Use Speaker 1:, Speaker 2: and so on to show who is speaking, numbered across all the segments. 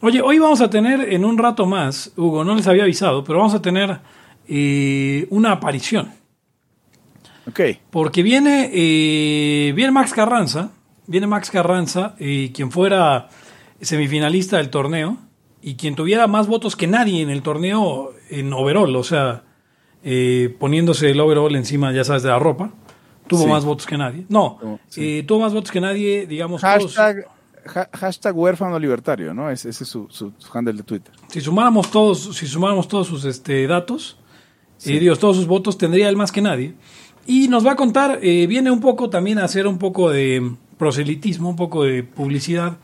Speaker 1: Oye, hoy vamos a tener en un rato más, Hugo, no les había avisado, pero vamos a tener eh, una aparición.
Speaker 2: Ok.
Speaker 1: Porque viene, eh, viene Max Carranza, viene Max Carranza, eh, quien fuera semifinalista del torneo y quien tuviera más votos que nadie en el torneo en overall, o sea, eh, poniéndose el overall encima, ya sabes, de la ropa. Tuvo
Speaker 2: Sí.
Speaker 1: más votos que nadie. No,
Speaker 2: sí.
Speaker 1: eh, tuvo más votos que nadie, digamos, todos-
Speaker 2: Hashtag, ha- hashtag huérfano libertario, ¿no? Ese, ese es su, su, su handle de Twitter.
Speaker 1: si sumáramos todos, si sumáramos todos sus este, datos, eh, Dios, todos sus votos, tendría él más que nadie. Y nos va a contar, eh, viene un poco también a hacer un poco de proselitismo, un poco de publicidad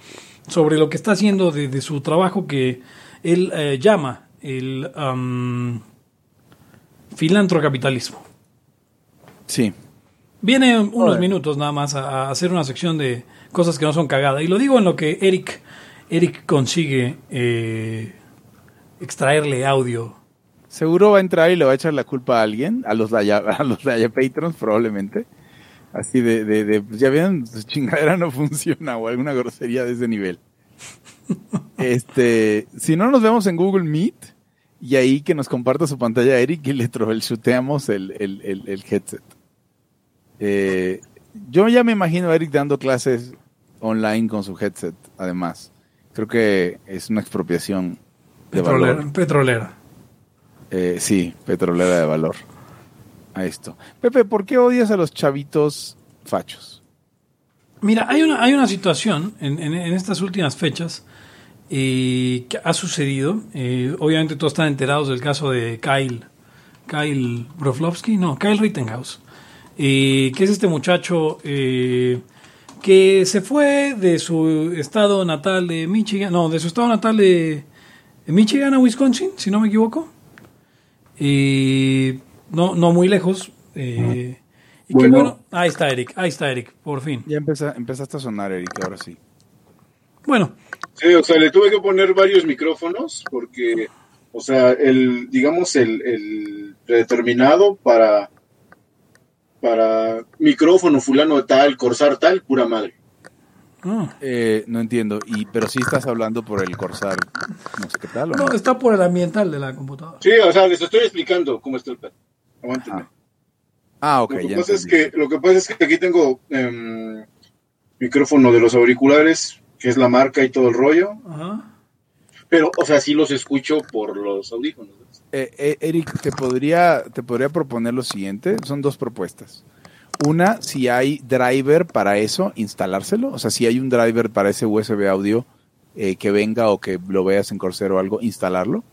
Speaker 1: sobre lo que está haciendo de, de su trabajo que él eh, llama el filantrocapitalismo.
Speaker 2: Sí.
Speaker 1: Viene unos minutos nada más a, a hacer una sección de cosas que no son cagada. Y lo digo en lo que Eric, Eric consigue eh, extraerle audio.
Speaker 2: Seguro va a entrar y le va a echar la culpa a alguien, a los Laya, a los Patrons probablemente. Así de, de, de, pues ya ven, su chingadera no funciona o alguna grosería de ese nivel. Este, si no nos vemos en Google Meet y ahí que nos comparta su pantalla a Eric y le troubleshooteamos el, el, el, el headset. Eh, yo ya me imagino a Eric dando clases online con su headset, además. Creo que es una expropiación de valor.
Speaker 1: Petrolera. petrolera.
Speaker 2: Eh, sí, petrolera de valor. A esto. Pepe, ¿por qué odias a los chavitos fachos?
Speaker 1: Mira, hay una, hay una situación en, en- en estas últimas fechas eh, que ha sucedido. Eh, obviamente todos están enterados del caso de Kyle. Kyle Broflovsky, no, Kyle Rittenhouse. que es este muchacho que se fue de su estado natal de Michigan, no, de su estado natal de, de Michigan a Wisconsin, si no me equivoco. Eh, no, no muy lejos. eh, y
Speaker 3: Bueno.
Speaker 1: bueno. Ahí está Eric, ahí está Eric, por fin.
Speaker 2: Ya empeza- empezaste a sonar, Eric, ahora sí.
Speaker 1: Bueno,
Speaker 3: Sí, o sea, le tuve que poner varios micrófonos porque, o sea, el, digamos, el, el predeterminado para, para micrófono fulano de tal, corsar tal, pura madre.
Speaker 1: ah,
Speaker 2: Eh, no entiendo, y, pero sí estás hablando por el Corsar, no sé qué tal, ¿o no?
Speaker 1: no, está por el ambiental de la computadora.
Speaker 3: Sí, o sea, les estoy explicando cómo está el pedo. Aguántenme.
Speaker 2: Ah, Ah, ok,
Speaker 3: lo, que
Speaker 2: ya
Speaker 3: pasa es que, lo que pasa es que aquí tengo em, micrófono de los auriculares, que es la marca y todo el rollo,
Speaker 1: Ajá.
Speaker 3: pero, o sea, sí los escucho por los audífonos.
Speaker 2: Eh, eh, Eric, te podría, te podría proponer lo siguiente. Son dos propuestas. Una, si hay driver para eso, instalárselo. O sea, si hay un driver para ese USB audio eh, que venga o que lo veas en Corsair o algo, instalarlo.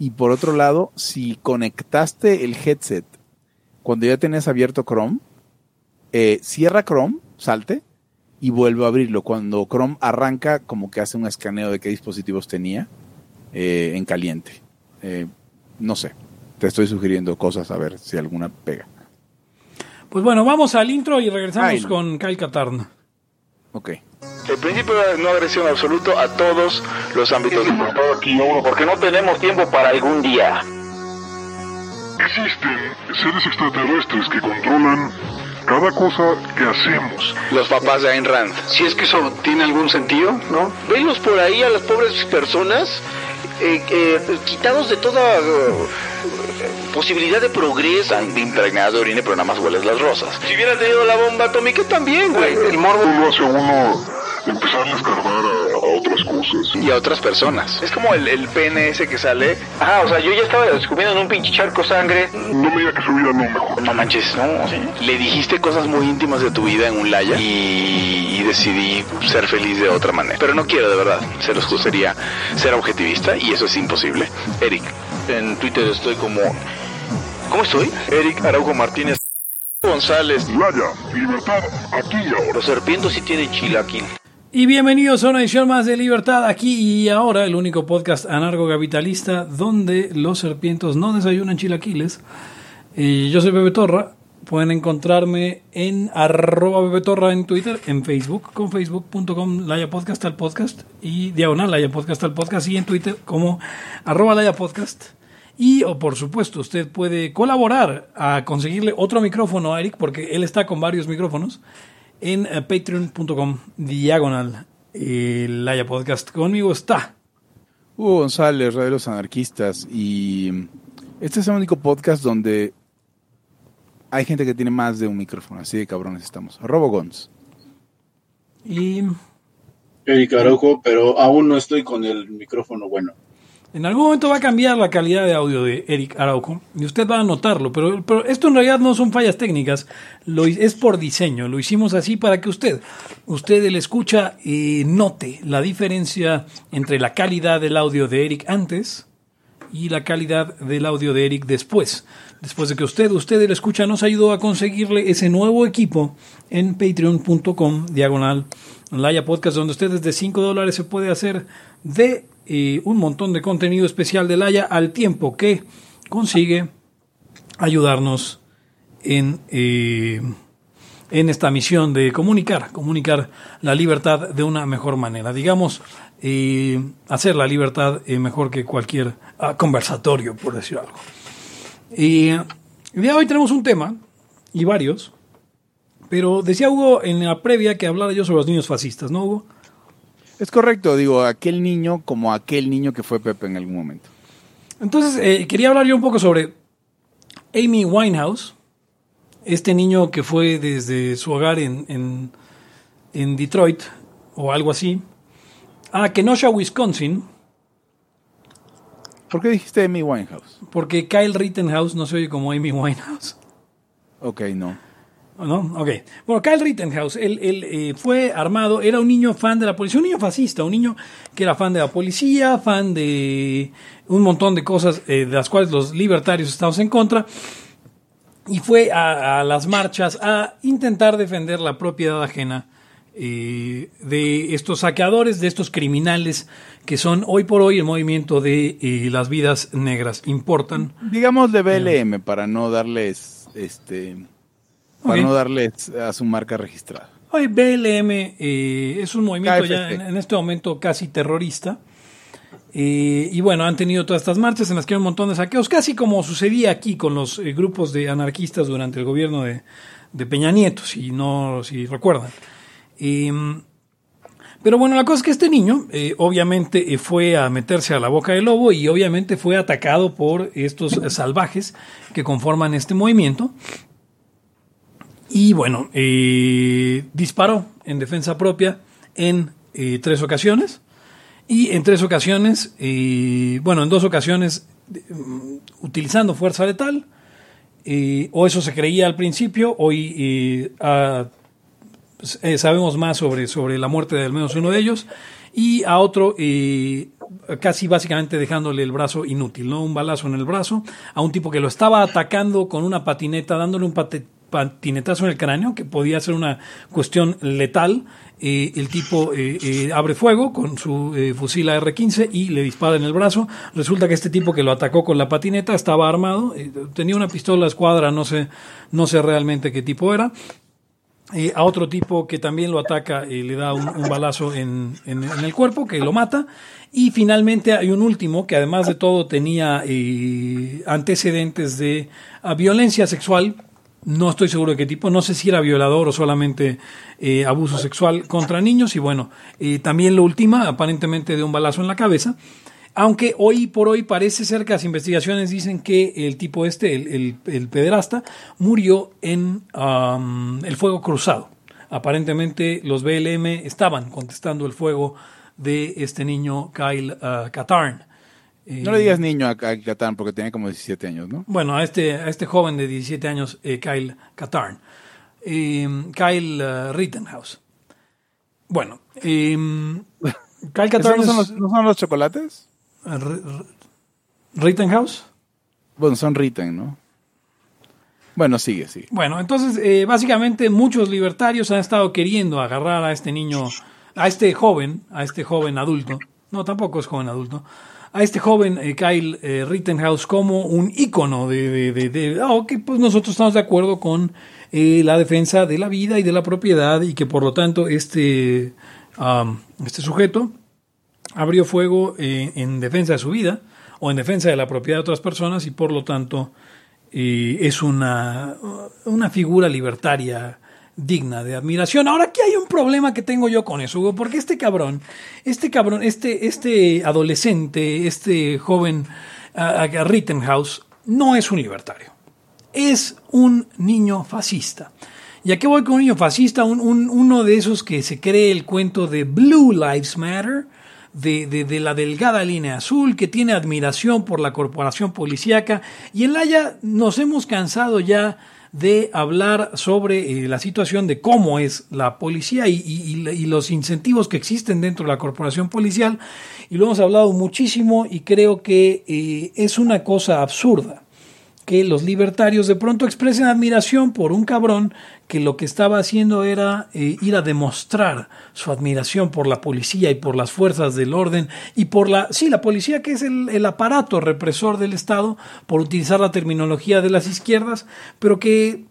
Speaker 2: Y por otro lado, si conectaste el headset cuando ya tenías abierto Chrome, eh, cierra Chrome, salte y vuelve a abrirlo. Cuando Chrome arranca, como que hace un escaneo de qué dispositivos tenía eh, en caliente. Eh, no sé, te estoy sugiriendo cosas a ver si alguna pega.
Speaker 1: Pues bueno, vamos al intro y regresamos con Kyle Katarn.
Speaker 2: Ok.
Speaker 4: El principio de no agresión absoluto a todos los ámbitos. aquí uno, porque no tenemos tiempo para algún día.
Speaker 5: Existen seres extraterrestres que controlan cada cosa que hacemos.
Speaker 4: Los papás de Ayn Rand. Si es que eso tiene algún sentido, ¿no?
Speaker 6: Venlos por ahí a las pobres personas eh, eh, quitados de toda eh, posibilidad de progreso.
Speaker 4: Están impregnadas de orina, pero nada más hueles las rosas.
Speaker 6: Si hubieran tenido la bomba atómica también, güey.
Speaker 4: El morbo
Speaker 5: Lo hace uno empezar a escarbar a, a otras cosas.
Speaker 4: y a otras personas. Es como el, el pene ese que sale. Ah, o sea, yo ya estaba descubriendo en un pinche charco sangre.
Speaker 5: No me diga que su vida no mejor.
Speaker 4: No manches, no. Le dijiste cosas muy íntimas de tu vida en un laya y, y decidí ser feliz de otra manera. Pero no quiero, de verdad. Se los juro, sería ser objetivista y eso es imposible. Eric, en Twitter estoy como... ¿Cómo estoy? Eric Araujo Martínez González.
Speaker 5: Laya, libertad, aquí y ahora.
Speaker 6: Los serpientes sí tienen chilaquil.
Speaker 1: Y bienvenidos a una edición más de Libertad, aquí y ahora, el único podcast anarcocapitalista donde los serpientes no desayunan chilaquiles. Y yo soy Pepe Torra. Pueden encontrarme en arroba Torra en Twitter, en Facebook, con facebook.com Laya Podcast al podcast y diagonal Laya Podcast al podcast y en Twitter como arroba Laya Podcast. Y, o por supuesto, usted puede colaborar a conseguirle otro micrófono a Eric, porque él está con varios micrófonos, en eh, patreon.com diagonal Laya Podcast. Conmigo está
Speaker 2: Hugo González, Radio de los Anarquistas, y este es el único podcast donde hay gente que tiene más de un micrófono, así de cabrones estamos. Robo Gons.
Speaker 1: Y
Speaker 3: Eric Araujo, pero aún no estoy con el micrófono bueno.
Speaker 1: En algún momento va a cambiar la calidad de audio de Eric Araujo y usted va a notarlo, pero, pero esto en realidad no son fallas técnicas, lo, es por diseño, lo hicimos así para que usted, usted el escucha, eh, note la diferencia entre la calidad del audio de Eric antes y la calidad del audio de Eric después. Después de que usted, usted el escucha, nos ayudó a conseguirle ese nuevo equipo en patreon.com diagonal Laya Podcast, donde usted desde 5 dólares se puede hacer de eh, un montón de contenido especial de Laya al tiempo que consigue ayudarnos en, eh, en esta misión de comunicar, comunicar la libertad de una mejor manera. Digamos, hacer la libertad eh, mejor que cualquier ah, conversatorio, por decir algo. El día de hoy tenemos un tema, y varios, pero decía Hugo en la previa que hablara yo sobre los niños fascistas, ¿no, Hugo?
Speaker 2: Es correcto, digo, aquel niño como aquel niño que fue Pepe en algún momento.
Speaker 1: Entonces, eh, quería hablar yo un poco sobre Amy Winehouse, este niño que fue desde su hogar en, en, en Detroit o algo así, a Kenosha, Wisconsin,
Speaker 2: ¿Por qué dijiste Amy Winehouse?
Speaker 1: porque Kyle Rittenhouse no se oye como Amy Winehouse.
Speaker 2: Ok, no.
Speaker 1: ¿No? Ok. Bueno, Kyle Rittenhouse, él, él, eh, fue armado, era un niño fan de la policía, un niño fascista, un niño que era fan de la policía, fan de un montón de cosas eh, de las cuales los libertarios estamos en contra, y fue a, a las marchas a intentar defender la propiedad ajena eh, de estos saqueadores, de estos criminales que son hoy por hoy el movimiento de las vidas negras. Importan.
Speaker 2: Digamos de BLM para no darles, este, para no darles a su marca registrada.
Speaker 1: Hoy BLM eh, es un movimiento
Speaker 2: KFC.
Speaker 1: ya en, en este momento casi terrorista. Eh, y bueno, han tenido todas estas marchas en las que hay un montón de saqueos, casi como sucedía aquí con los eh, grupos de anarquistas durante el gobierno de, de Peña Nieto, si no, si recuerdan. Eh, pero bueno, la cosa es que este niño obviamente fue a meterse a la boca del lobo y obviamente fue atacado por estos salvajes que conforman este movimiento. Y bueno, eh, disparó en defensa propia en eh, tres ocasiones. Y en tres ocasiones, eh, bueno, en dos ocasiones mm, utilizando fuerza letal. o eso se creía al principio, hoy pues, sabemos más sobre, sobre la muerte de al menos uno de ellos. Y a otro, casi básicamente dejándole el brazo inútil, ¿no? Un balazo en el brazo a un tipo que lo estaba atacando con una patineta, dándole un pate- patinetazo en el cráneo, que podía ser una cuestión letal. Eh, el tipo eh, eh, abre fuego con su fusil AR-15 y le dispara en el brazo. Resulta que este tipo que lo atacó con la patineta estaba armado, tenía una pistola escuadra, no sé, no sé realmente qué tipo era. A otro tipo que también lo ataca, eh, le da un, balazo en, en- el cuerpo, que lo mata. Y finalmente hay un último que además de todo tenía antecedentes de ah, violencia sexual. No estoy seguro de qué tipo, no sé si era violador o solamente eh, abuso sexual contra niños. Y bueno, eh, también lo última, aparentemente de un balazo en la cabeza. Aunque hoy por hoy parece ser que las investigaciones dicen que el tipo este, el, el, el pederasta, murió en um, el fuego cruzado. Aparentemente los BLM estaban contestando el fuego de este niño Kyle uh. Eh,
Speaker 2: No le digas niño a, a Catán porque tenía como 17 años, ¿no?
Speaker 1: Bueno, a este, a este joven de 17 años, eh, Kyle Katarn. Eh, Kyle uh, Rittenhouse. Bueno, eh, Kyle
Speaker 2: ¿Esos
Speaker 1: Katarn
Speaker 2: no, son los, no son los chocolates?
Speaker 1: R- Rittenhouse.
Speaker 2: Bueno, son Ritten, ¿no? Bueno, sigue, sigue.
Speaker 1: Bueno, entonces, eh, básicamente muchos libertarios han estado queriendo agarrar a este niño, a este joven, a este joven adulto, no, tampoco es joven adulto, a este joven eh, Kyle eh, Rittenhouse como un ícono de, de, de, de- ah, ok, pues nosotros estamos de acuerdo con eh, la defensa de la vida y de la propiedad y que por lo tanto este, este sujeto abrió fuego eh, en defensa de su vida o en defensa de la propiedad de otras personas y por lo tanto eh, es una, una figura libertaria digna de admiración. Ahora aquí hay un problema que tengo yo con eso, Hugo, porque este cabrón, este cabrón, este, este adolescente, este joven Rittenhouse, no es un libertario. Es un niño fascista. ¿Y a qué voy con un niño fascista? Un, un, uno de esos que se cree el cuento de Blue Lives Matter, de, de, de, la delgada línea azul, que tiene admiración por la corporación policíaca. Y en Haya nos hemos cansado ya de hablar sobre eh, la situación de cómo es la policía y, los incentivos que existen dentro de la corporación policial. Y lo hemos hablado muchísimo y creo que eh, es una cosa absurda que los libertarios de pronto expresen admiración por un cabrón que lo que estaba haciendo era eh, ir a demostrar su admiración por la policía y por las fuerzas del orden y por la, sí, la policía que es el, aparato represor del Estado, por utilizar la terminología de las izquierdas, pero que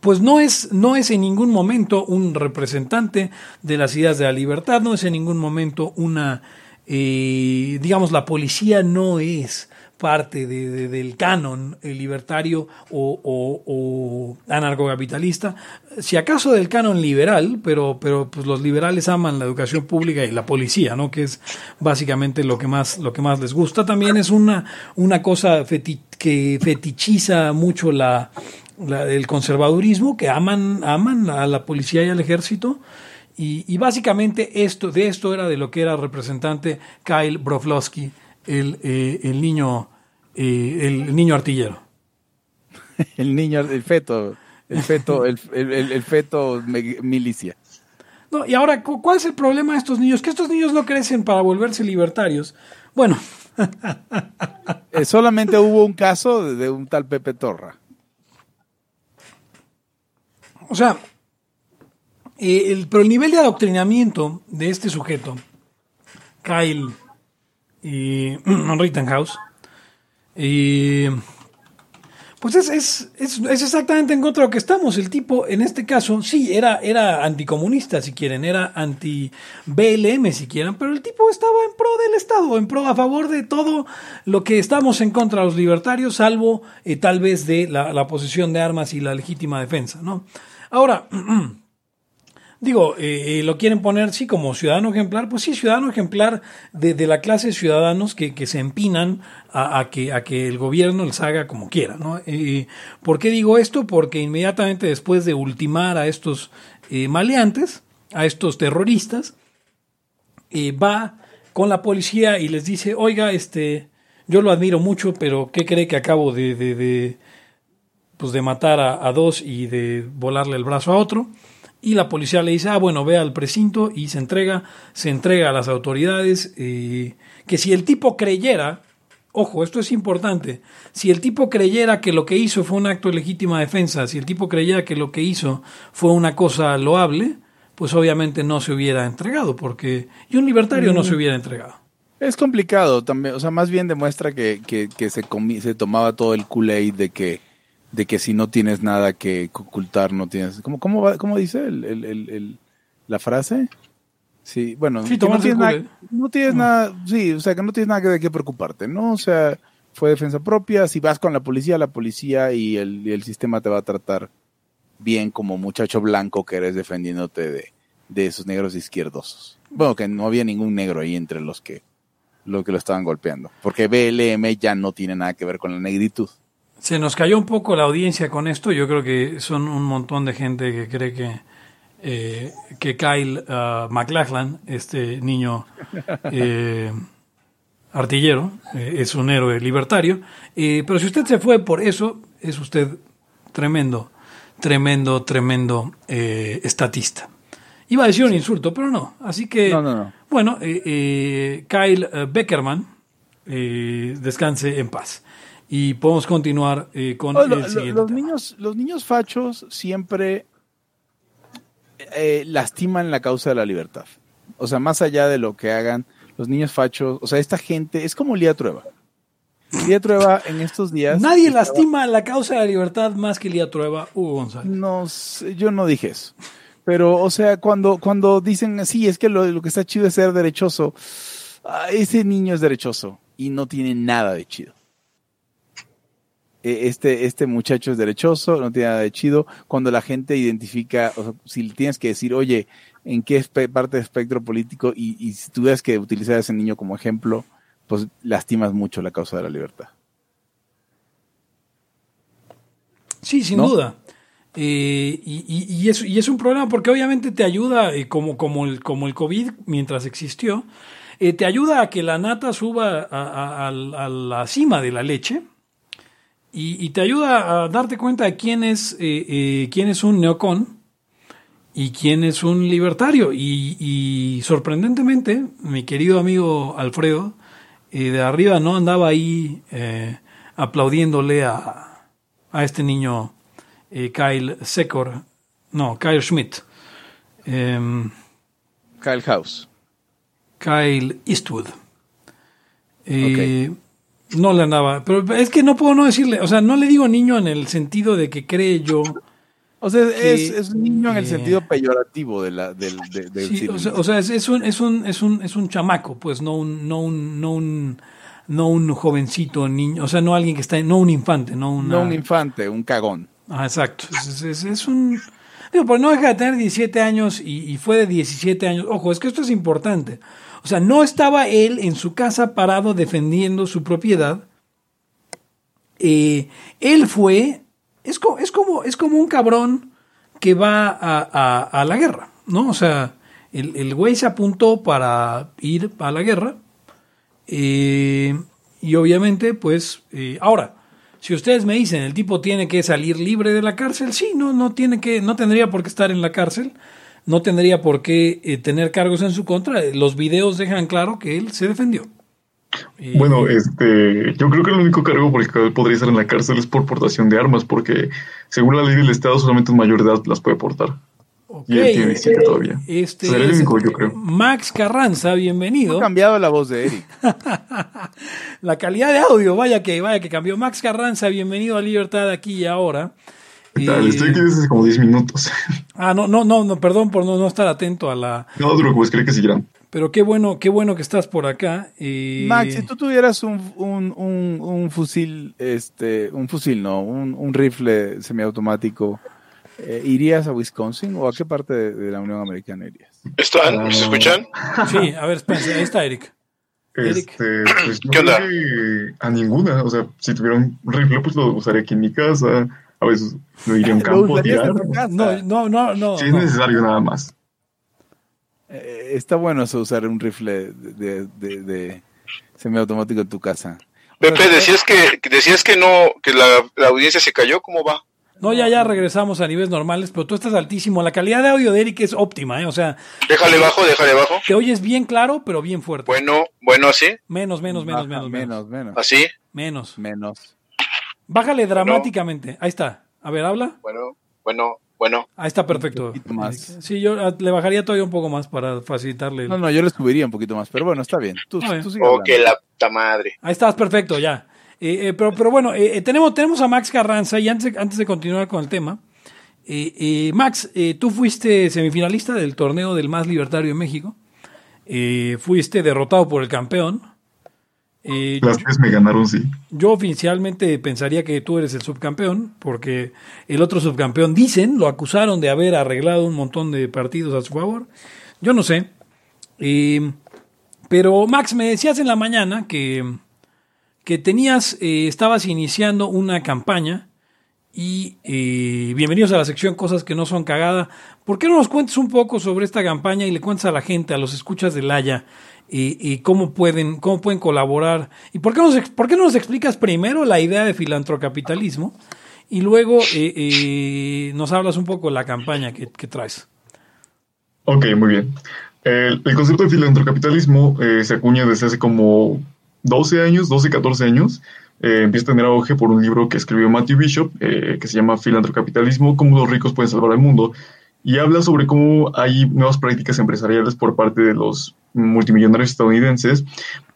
Speaker 1: pues no es, no es en ningún momento un representante de las ideas de la libertad, no es en ningún momento una, eh, digamos, la policía no es parte de, de, del canon libertario o, o, anarcocapitalista, si acaso del canon liberal, pero, pero pues los liberales aman la educación pública y la policía, ¿no? que es básicamente lo que más, lo que más les gusta. También es una, una cosa que fetichiza mucho la, el conservadurismo, que aman, aman a la policía y al ejército. Y, y, básicamente esto, de esto era de lo que era representante Kyle Broflovsky, el, eh, el niño eh, el niño artillero.
Speaker 2: el niño, el feto, el feto, el, el, el feto milicia.
Speaker 1: No, y ahora, ¿cuál es el problema de estos niños? Que estos niños no crecen para volverse libertarios. Bueno.
Speaker 2: eh, solamente hubo un caso de, un tal Pepe Torra.
Speaker 1: O sea, eh, el, pero el nivel de adoctrinamiento de este sujeto, Kyle y Rittenhouse, y pues es, es, es, es, exactamente en contra de lo que estamos. El tipo, en este caso, sí, era, era anticomunista, si quieren, era anti-BLM, si quieren, pero el tipo estaba en pro del Estado, en pro, a favor de todo lo que estamos en contra de los libertarios, salvo eh, tal vez de la, la posesión de armas y la legítima defensa, ¿no? Ahora, Digo, eh, lo quieren poner, sí, como ciudadano ejemplar, pues sí, ciudadano ejemplar de, la clase de ciudadanos que, que se empinan a, que, a que el gobierno les haga como quiera, ¿no? Eh, ¿Por qué digo esto? Porque inmediatamente después de ultimar a estos eh, maleantes, a estos terroristas, eh, va con la policía y les dice, oiga, este, yo lo admiro mucho, pero ¿qué cree que acabo de, de, pues de matar a dos y de volarle el brazo a otro? Y la policía le dice, ah, bueno, ve al precinto y se entrega, se entrega a las autoridades, eh, que si el tipo creyera, ojo, esto es importante, si el tipo creyera que lo que hizo fue un acto de legítima defensa, si el tipo creyera que lo que hizo fue una cosa loable, pues obviamente no se hubiera entregado, porque, y un libertario mm. no se hubiera entregado.
Speaker 2: Es complicado también, o sea, más bien demuestra que, que, que se, se tomaba todo el Kool-Aid de que de que si no tienes nada que ocultar, no tienes... ¿Cómo, cómo, va, cómo dice el, el, el, la frase? Sí, bueno,
Speaker 1: sí,
Speaker 2: no tienes, nada, no tienes
Speaker 1: no.
Speaker 2: nada, sí, o sea, que no tienes nada de qué preocuparte, ¿no? O sea, fue defensa propia, si vas con la policía, la policía y el, y el sistema te va a tratar bien como muchacho blanco que eres defendiéndote de, de esos negros izquierdosos. Bueno, que no había ningún negro ahí entre los que, lo que lo estaban golpeando, porque BLM ya no tiene nada que ver con la negritud.
Speaker 1: Se nos cayó un poco la audiencia con esto. Yo creo que son un montón de gente que cree que, eh, que Kyle uh, McLachlan, este niño eh, artillero, eh, es un héroe libertario. pero si usted se fue por eso, es usted tremendo, tremendo, tremendo estatista. Iba a decir un insulto, pero no. Así que,
Speaker 2: no, no, no.
Speaker 1: bueno, Kyle Beckerman, descanse en paz y podemos continuar eh, con
Speaker 2: oh, lo,
Speaker 1: el siguiente.
Speaker 2: Los niños, los niños fachos siempre eh, lastiman la causa de la libertad. O sea, más allá de lo que hagan, los niños fachos, o sea, esta gente es como Lía Trueba. Lía Trueba en estos días.
Speaker 1: Nadie estaba... lastima la causa de la libertad más que Lía Trueba, Hugo González.
Speaker 2: No, yo no dije eso. Pero, o sea, cuando, cuando dicen, sí, es que lo, lo que está chido es ser derechoso, ese niño es derechoso y no tiene nada de chido. Eh, este, este muchacho es derechoso, no tiene nada de chido. Cuando la gente identifica, o sea, si tienes que decir, oye, ¿en qué parte del espectro político? Y, y si tuvieras que utilizar a ese niño como ejemplo, pues lastimas mucho la causa de la libertad.
Speaker 1: Sí, sin
Speaker 2: ¿No?
Speaker 1: duda. Eh, y, y- y es, y es un problema porque obviamente te ayuda, eh, como, como, el, como el COVID mientras existió, eh, te ayuda a que la nata suba a, a- a- a la cima de la leche y, y te ayuda a darte cuenta de quién es, eh, eh, quién es un neocon y quién es un libertario. Y, y sorprendentemente, mi querido amigo Alfredo, eh, de arriba no andaba ahí eh, aplaudiéndole a, a este niño eh, Kyle Secor, no, Kyle Schmidt, em,
Speaker 2: Kyle House.
Speaker 1: Kyle Eastwood. Eh, No le andaba, pero es que no puedo no decirle, o sea, no le digo niño en el sentido de que cree yo.
Speaker 2: O sea, es,
Speaker 1: Que,
Speaker 2: es un niño en el
Speaker 1: eh,
Speaker 2: sentido peyorativo de la, del, de, del
Speaker 1: Sí, o sea, o sea, es, es un, es, un, es, un, es un chamaco, pues no un, no un, no un, no un jovencito niño, o sea, no alguien que está, no un infante, no una,
Speaker 2: no un infante, un cagón.
Speaker 1: Ah, exacto. Es, es- es un. Digo, pues no deja de tener 17 años y, y fue de 17 años. Ojo, es que esto es importante. O sea, no estaba él en su casa parado defendiendo su propiedad. Eh, él fue. Es como, es, como, es como un cabrón que va a, a- la guerra, ¿no? O sea, el, el güey se apuntó para ir a la guerra. Eh, y obviamente, pues, eh, ahora, si ustedes me dicen el tipo tiene que salir libre de la cárcel, sí, no, no tiene que, no tendría por qué estar en la cárcel, no tendría por qué eh, tener cargos en su contra. Los videos dejan claro que él se defendió. Eh,
Speaker 7: Bueno, este, yo creo que el único cargo por el que podría estar en la cárcel es por portación de armas, porque según la ley del Estado solamente un mayor de edad las puede portar.
Speaker 1: ok,
Speaker 7: Y él tiene 17 todavía.
Speaker 1: Este
Speaker 7: Será el
Speaker 1: es
Speaker 7: único, yo creo.
Speaker 1: Max Carranza, bienvenido.
Speaker 2: Ha cambiado la voz de Eric.
Speaker 1: La calidad de audio, vaya que, vaya que cambió. Max Carranza, bienvenido a Libertad aquí y ahora.
Speaker 7: Estoy aquí desde hace como 10 minutos.
Speaker 1: ah, no, no, no, no, perdón por no, no estar atento a la.
Speaker 7: No, preocupes, creo que seguirán.
Speaker 1: Pero qué bueno, qué bueno que estás por acá.
Speaker 2: Max, si tú tuvieras un, un, un, un fusil, este, un fusil, no, un, un rifle semiautomático, eh, ¿irías a Wisconsin o a qué parte de, de la Unión Americana irías?
Speaker 4: ¿Están? ¿Se escuchan?
Speaker 1: Sí, a ver, espérense, ahí está Eric. Eric.
Speaker 7: Este, pues
Speaker 4: ¿Qué onda?
Speaker 7: a ninguna. O sea, si tuviera un rifle, pues lo usaría aquí en mi casa. A veces lo iría a un campo tirar.
Speaker 1: No, no, no, no.
Speaker 7: Si es
Speaker 1: no.
Speaker 7: necesario, nada más.
Speaker 2: Eh, está bueno eso, usar un rifle de, de, de semiautomático en tu casa.
Speaker 4: Pepe, decías que que decías que no, que la, la audiencia se cayó, ¿cómo va?
Speaker 1: No, ya, ya regresamos a niveles normales, pero tú estás altísimo. La calidad de audio de Eric es óptima, ¿eh? O sea,
Speaker 4: Déjale bajo, déjale bajo.
Speaker 1: te oyes bien claro, pero bien fuerte.
Speaker 4: Bueno, bueno, así,
Speaker 1: Menos, menos, menos,
Speaker 2: Baja,
Speaker 1: menos, menos.
Speaker 2: menos, menos,
Speaker 4: así.
Speaker 1: Menos.
Speaker 2: menos.
Speaker 1: Bájale dramáticamente. Ahí está. A ver, habla.
Speaker 4: Bueno, bueno, bueno.
Speaker 1: Ahí está perfecto.
Speaker 2: Un poquito más.
Speaker 1: Sí, yo ah, le bajaría todavía un poco más para facilitarle. el-
Speaker 2: No, no, yo le subiría un poquito más, pero bueno, está bien. Tú,
Speaker 1: bien.
Speaker 2: tú sigue
Speaker 4: Oh, que la puta madre.
Speaker 1: Ahí estás, perfecto, ya. Eh, eh, pero, pero bueno, eh, eh, tenemos, tenemos a Max Carranza y antes, antes de continuar con el tema, eh, eh, Max, eh, tú fuiste semifinalista del torneo del más libertario en México. Eh, fuiste derrotado por el campeón. Eh,
Speaker 7: Las tres me ganaron, sí.
Speaker 1: yo oficialmente pensaría que tú eres el subcampeón, porque el otro subcampeón, dicen, lo acusaron de haber arreglado un montón de partidos a su favor. Yo no sé. Eh, pero Max, me decías en la mañana que, que tenías, eh, estabas iniciando una campaña y bienvenidos a la sección Cosas que no son cagada. ¿Por qué no nos cuentes un poco sobre esta campaña y le cuentas a la gente, a los escuchas de Laya, eh, eh, cómo, pueden, cómo pueden colaborar? ¿Y por qué, nos, nos explicas primero la idea de filantrocapitalismo y luego eh, eh, nos hablas un poco de la campaña que, que traes?
Speaker 7: Ok, muy bien. El, concepto de filantrocapitalismo eh, se acuña desde hace como 12 años, 12, 14 años. Empieza a tener auge por un libro que escribió Matthew Bishop, que se llama Filantrocapitalismo, cómo los ricos pueden salvar al mundo. Y habla sobre cómo hay nuevas prácticas empresariales por parte de los multimillonarios estadounidenses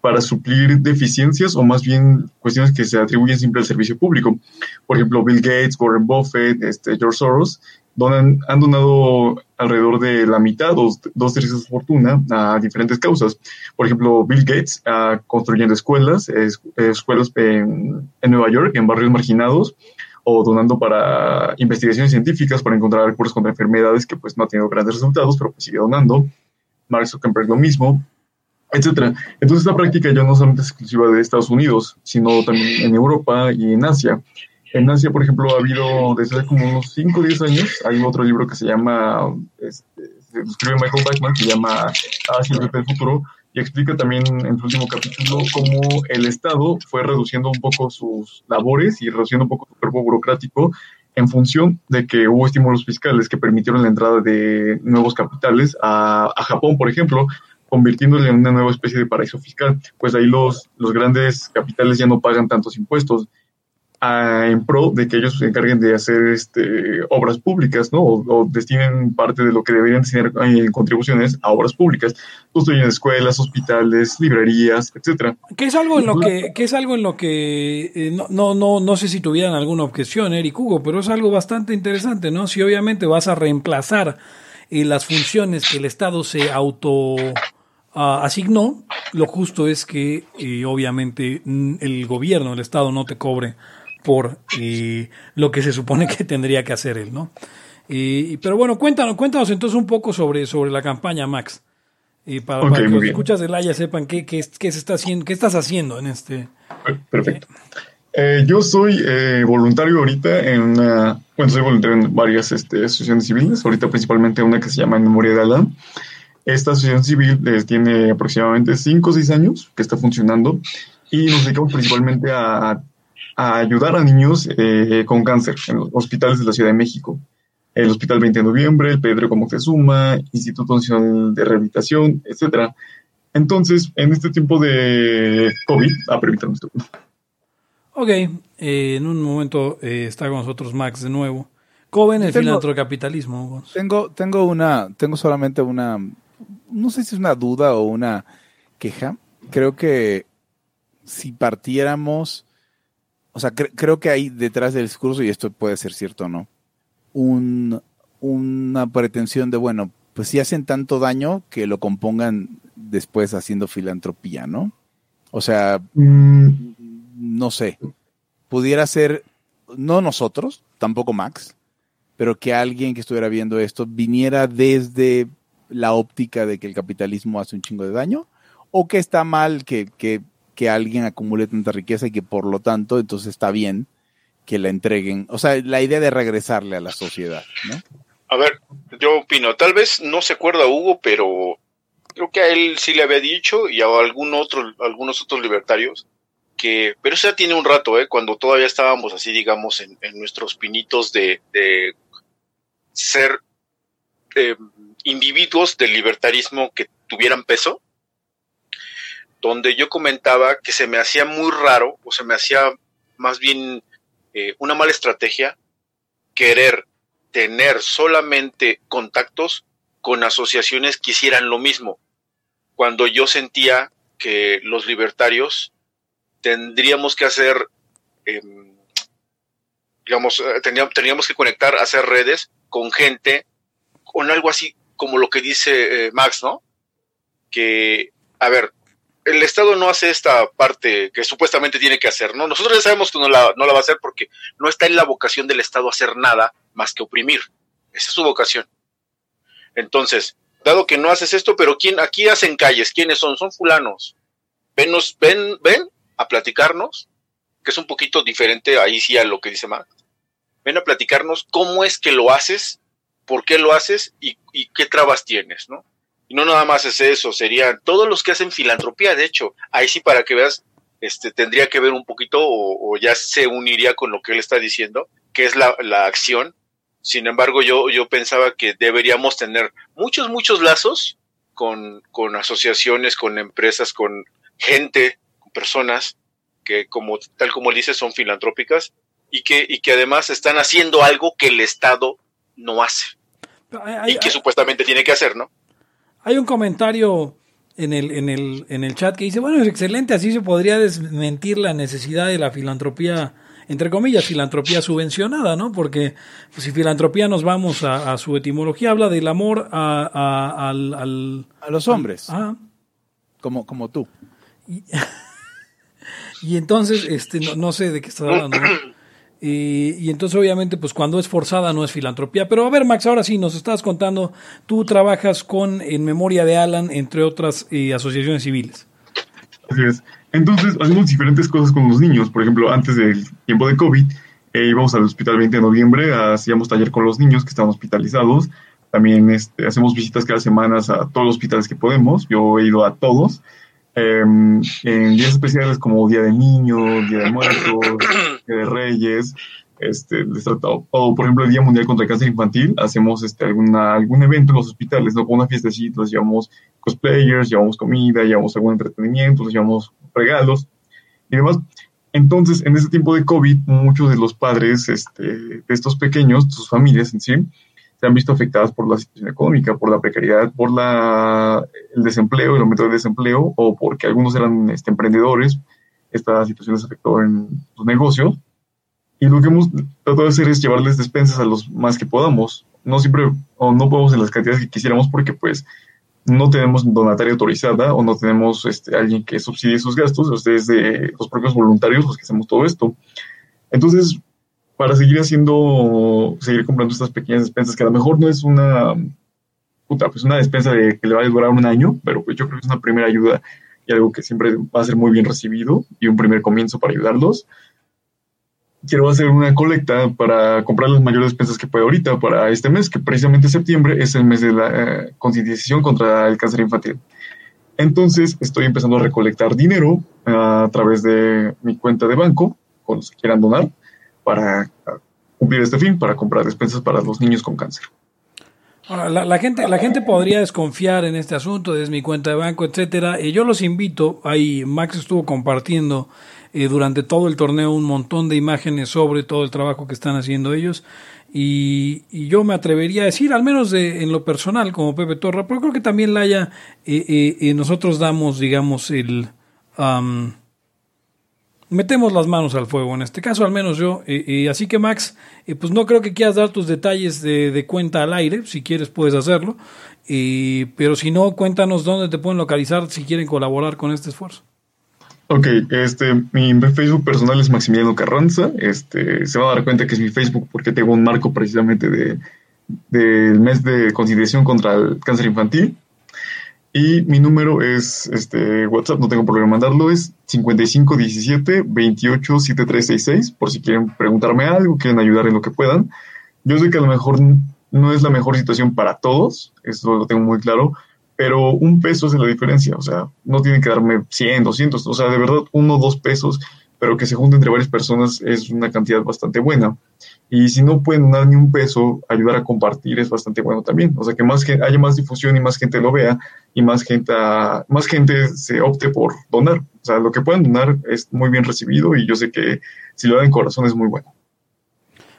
Speaker 7: para suplir deficiencias o más bien cuestiones que se atribuyen siempre al servicio público. Por ejemplo, Bill Gates, Warren Buffett, este, George Soros donan, han donado alrededor de la mitad, dos, dos tercios de su fortuna, a diferentes causas. Por ejemplo, Bill Gates ah, construyendo escuelas, es- escuelas en, en Nueva York, en barrios marginados, o donando para investigaciones científicas para encontrar curas contra enfermedades que pues no ha tenido grandes resultados, pero pues sigue donando. Mark Zuckerberg lo mismo, etcétera. Entonces esta práctica ya no solamente es exclusiva de Estados Unidos, sino también en Europa y en Asia. En Asia, por ejemplo, ha habido desde hace como unos 5 o 10 años, hay otro libro que se llama, este, escribe Michael Bachman, que se llama Asia el del futuro, y explica también en su último capítulo cómo el Estado fue reduciendo un poco sus labores y reduciendo un poco su cuerpo burocrático en función de que hubo estímulos fiscales que permitieron la entrada de nuevos capitales a, a Japón, por ejemplo, convirtiéndole en una nueva especie de paraíso fiscal. Pues ahí los, los grandes capitales ya no pagan tantos impuestos ah, en pro de que ellos se encarguen de hacer este, obras públicas, ¿no? O, o destinen parte de lo que deberían destinar en contribuciones a obras públicas. Construyen escuelas, hospitales, librerías, etcétera.
Speaker 1: Que es algo en lo que, que es algo en lo que eh, no, no, no, no sé si tuvieran alguna objeción, Eric Hugo, pero es algo bastante interesante, ¿no? Si obviamente vas a reemplazar eh, las funciones que el Estado se auto ah, asignó, lo justo es que eh, obviamente el gobierno, el Estado no te cobre por eh, lo que se supone que tendría que hacer él, ¿no? Eh, pero bueno, cuéntanos, cuéntanos entonces un poco sobre, sobre la campaña, Max. Y para,
Speaker 7: Ok,
Speaker 1: para que los
Speaker 7: bien.
Speaker 1: escuchas de Laia sepan qué, qué, qué se está haciendo, qué estás haciendo en este.
Speaker 7: Perfecto. Eh, yo soy eh, voluntario ahorita en una, bueno, soy voluntario en varias este, asociaciones civiles, ahorita principalmente una que se llama En Memoria de Alan. Esta asociación civil eh, tiene aproximadamente 5 o 6 años que está funcionando y nos dedicamos principalmente a, a ayudar a niños eh, con cáncer en los hospitales de la Ciudad de México. El Hospital 20 de Noviembre, el Pedro Moctezuma, Instituto Nacional de Rehabilitación, etcétera. Entonces, en este tiempo de COVID, ah, permítanme esto.
Speaker 1: Ok, eh, en un momento eh, está con nosotros Max de nuevo. Coven, el
Speaker 2: Tengo-
Speaker 1: filantro-capitalismo.
Speaker 2: Tengo, tengo una, tengo solamente una, no sé si es una duda o una queja. Creo que si partiéramos, o sea, cre- creo que hay detrás del discurso, y esto puede ser cierto o no, un, una pretensión de, bueno, pues si hacen tanto daño que lo compongan después haciendo filantropía, ¿no? O sea,
Speaker 7: Mm,
Speaker 2: no sé, pudiera ser, no nosotros, tampoco Max, pero que alguien que estuviera viendo esto viniera desde la óptica de que el capitalismo hace un chingo de daño, o que está mal que, que, que alguien acumule tanta riqueza y que por lo tanto entonces está bien que la entreguen. O sea, la idea de regresarle a la sociedad, ¿no?
Speaker 6: A ver, yo opino, tal vez no se acuerda Hugo, pero creo que a él sí le había dicho y a algún otro, algunos otros libertarios que, pero eso ya tiene un rato, ¿eh? cuando todavía estábamos así, digamos, en, en nuestros pinitos de, de ser eh, individuos del libertarismo que tuvieran peso, donde yo comentaba que se me hacía muy raro, o se me hacía más bien eh, una mala estrategia querer tener solamente contactos con asociaciones que hicieran lo mismo, cuando yo sentía que los libertarios tendríamos que hacer, digamos, eh, teníamos, teníamos que conectar, hacer redes con gente, con algo así como lo que dice eh, Max, ¿no? Que, a ver, el Estado no hace esta parte que supuestamente tiene que hacer, ¿no? Nosotros ya sabemos que no la, va a hacer porque no está en la vocación del Estado hacer nada más que oprimir. Esa es su vocación. Entonces, dado que no haces esto, pero ¿quién, aquí hacen calles? ¿Quiénes son? Son fulanos. Venos, ven, ven a platicarnos, que es un poquito diferente ahí sí a lo que dice Max. Ven a platicarnos cómo es que lo haces, por qué lo haces y qué trabas tienes, ¿no? Y no nada más es eso, serían todos los que hacen filantropía, de hecho, ahí sí para que veas, este, tendría que ver un poquito o, o ya se uniría con lo que él está diciendo, que es la, la acción. Sin embargo, yo, yo pensaba que deberíamos tener muchos, muchos lazos con, con asociaciones, con empresas, con gente, con personas que como, tal como él dice, son filantrópicas y que, y que además están haciendo algo que el Estado no hace
Speaker 1: Hay, hay-
Speaker 6: y que supuestamente tiene que hacer, ¿no?
Speaker 1: Hay un comentario en el, en, el, en el chat que dice, bueno, es excelente, así se podría desmentir la necesidad de la filantropía entre comillas, filantropía subvencionada, ¿no? Porque pues, si filantropía nos vamos a, su etimología, habla del amor a, al,
Speaker 2: a los hombres.
Speaker 1: Ah.
Speaker 2: Como, como tú.
Speaker 1: Y, entonces, este, no, sé de qué estás hablando, y entonces, obviamente, pues cuando es forzada no es filantropía. Pero a ver, Max, ahora sí, nos estás contando, tú trabajas con En Memoria de Alan, entre otras eh, asociaciones civiles.
Speaker 7: Así es. Entonces, hacemos diferentes cosas con los niños. Por ejemplo, antes del tiempo de COVID, eh, íbamos al hospital 20 de noviembre, hacíamos taller con los niños que estaban hospitalizados. También este, hacemos visitas cada semana a todos los hospitales que podemos. Yo he ido a todos. Em, en días especiales como Día del Niño, Día de Muertos, de Reyes, este, les tratado, o por ejemplo el Día Mundial contra el Cáncer Infantil, hacemos este, algún evento en los hospitales, ¿no? Con una fiestecita, llevamos cosplayers, llevamos comida, llevamos algún entretenimiento, llevamos regalos y demás. Entonces, en ese tiempo de COVID, muchos de los padres este, de estos pequeños, sus familias en sí, se han visto afectadas por la situación económica, por la precariedad, por la, el desempleo, el aumento del desempleo, o porque algunos eran este, emprendedores. Esta situación les afectó en sus negocios. Y lo que hemos tratado de hacer es llevarles despensas a los más que podamos. No siempre, o no podemos en las cantidades que quisiéramos porque pues no tenemos donataria autorizada o no tenemos este, alguien que subsidie esos gastos, ustedes de los propios voluntarios los que hacemos todo esto. Entonces, para seguir haciendo, seguir comprando estas pequeñas despensas, que a lo mejor no es una, puta, pues una despensa de que le va a durar un año, pero pues yo creo que es una primera ayuda y algo que siempre va a ser muy bien recibido y un primer comienzo para ayudarlos quiero hacer una colecta para comprar las mayores despensas que pueda ahorita para este mes, que precisamente septiembre es el mes de la eh, concientización contra el cáncer infantil. Entonces estoy empezando a recolectar dinero a través de mi cuenta de banco, con los que quieran donar, para cumplir este fin, para comprar despensas para los niños con cáncer.
Speaker 1: La, gente, la gente podría desconfiar en este asunto, es mi cuenta de banco, etcétera. Y yo los invito, ahí Max estuvo compartiendo eh, durante todo el torneo un montón de imágenes sobre todo el trabajo que están haciendo ellos. Y, yo me atrevería a decir, al menos de, en lo personal, como Pepe Torra, pero creo que también la haya, eh, eh, nosotros damos, digamos, el... metemos las manos al fuego, en este caso al menos yo. así que Max, pues no creo que quieras dar tus detalles de, de cuenta al aire, si quieres puedes hacerlo, pero si no, cuéntanos dónde te pueden localizar si quieren colaborar con este esfuerzo.
Speaker 7: Ok, este, mi Facebook personal es Maximiliano Carranza. Este, se va a dar cuenta que es mi Facebook porque tengo un marco precisamente de, del mes de conciliación contra el cáncer infantil. Y mi número es este WhatsApp, no tengo problema en mandarlo, es 5517 287366, por si quieren preguntarme algo, quieren ayudar en lo que puedan. Yo sé que a lo mejor no es la mejor situación para todos, eso lo tengo muy claro, pero un peso es la diferencia, o sea, no tienen que darme 100, 200, o sea, de verdad, uno dos pesos, pero que se junten entre varias personas es una cantidad bastante buena. Y si no pueden dar ni un peso, ayudar a compartir es bastante bueno también. O sea, que más que haya más difusión y más gente lo vea y más gente, más gente se opte por donar. O sea, lo que puedan donar es muy bien recibido y yo sé que si lo dan en corazón es muy bueno.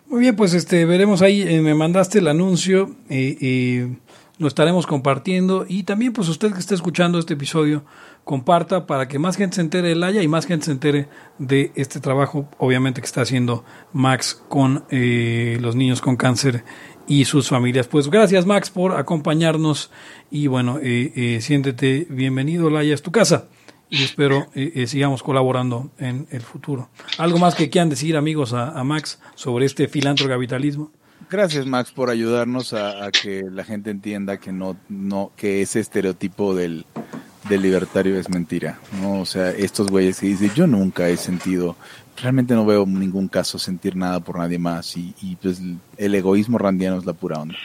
Speaker 1: Muy bien, pues este veremos ahí, eh, me mandaste el anuncio y... Eh, lo estaremos compartiendo y también pues usted que está escuchando este episodio comparta para que más gente se entere del Haya y más gente se entere de este trabajo obviamente que está haciendo Max con eh, los niños con cáncer y sus familias. Pues gracias Max por acompañarnos y bueno, eh, eh, siéntete bienvenido, Laya es tu casa y espero sigamos colaborando en el futuro. ¿Algo más que quieran decir amigos a, a Max sobre este filantro capitalismo?
Speaker 2: Gracias, Max, por ayudarnos a, que la gente entienda que no, no, que ese estereotipo del, libertario es mentira. ¿no? O sea, estos güeyes que dicen, yo nunca he sentido, realmente no veo ningún caso sentir nada por nadie más. Y, y pues el egoísmo randiano es la pura onda.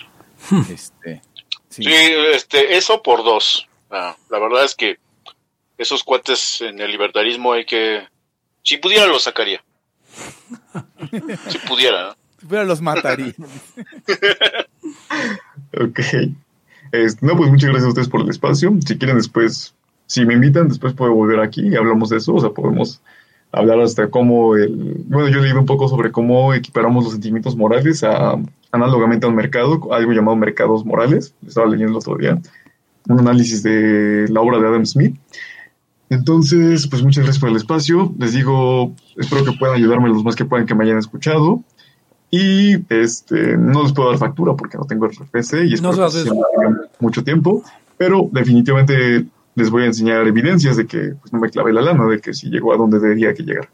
Speaker 6: Hmm. este, sí. este, eso por dos. Ah, la verdad es que esos cuates en el libertarismo hay que, si pudiera lo sacaría. si pudiera, ¿no?
Speaker 2: Pero los mataría.
Speaker 7: ok. no, pues muchas gracias a ustedes por el espacio. Si quieren después, si me invitan, después puedo volver aquí y hablamos de eso. O sea, podemos hablar hasta cómo el... Bueno, yo he leído un poco sobre cómo equiparamos los sentimientos morales a, análogamente a un mercado, algo llamado mercados morales. Estaba leyendo el otro día un análisis de la obra de Adam Smith. Entonces, pues muchas gracias por el espacio. Les digo, espero que puedan ayudarme los más que puedan que me hayan escuchado. Y este no les puedo dar factura porque no tengo el RFC y
Speaker 1: No
Speaker 7: que mucho tiempo. Pero definitivamente les voy a enseñar evidencias de que pues, no me clave la lana, de que sí llegó a donde debería que llegar.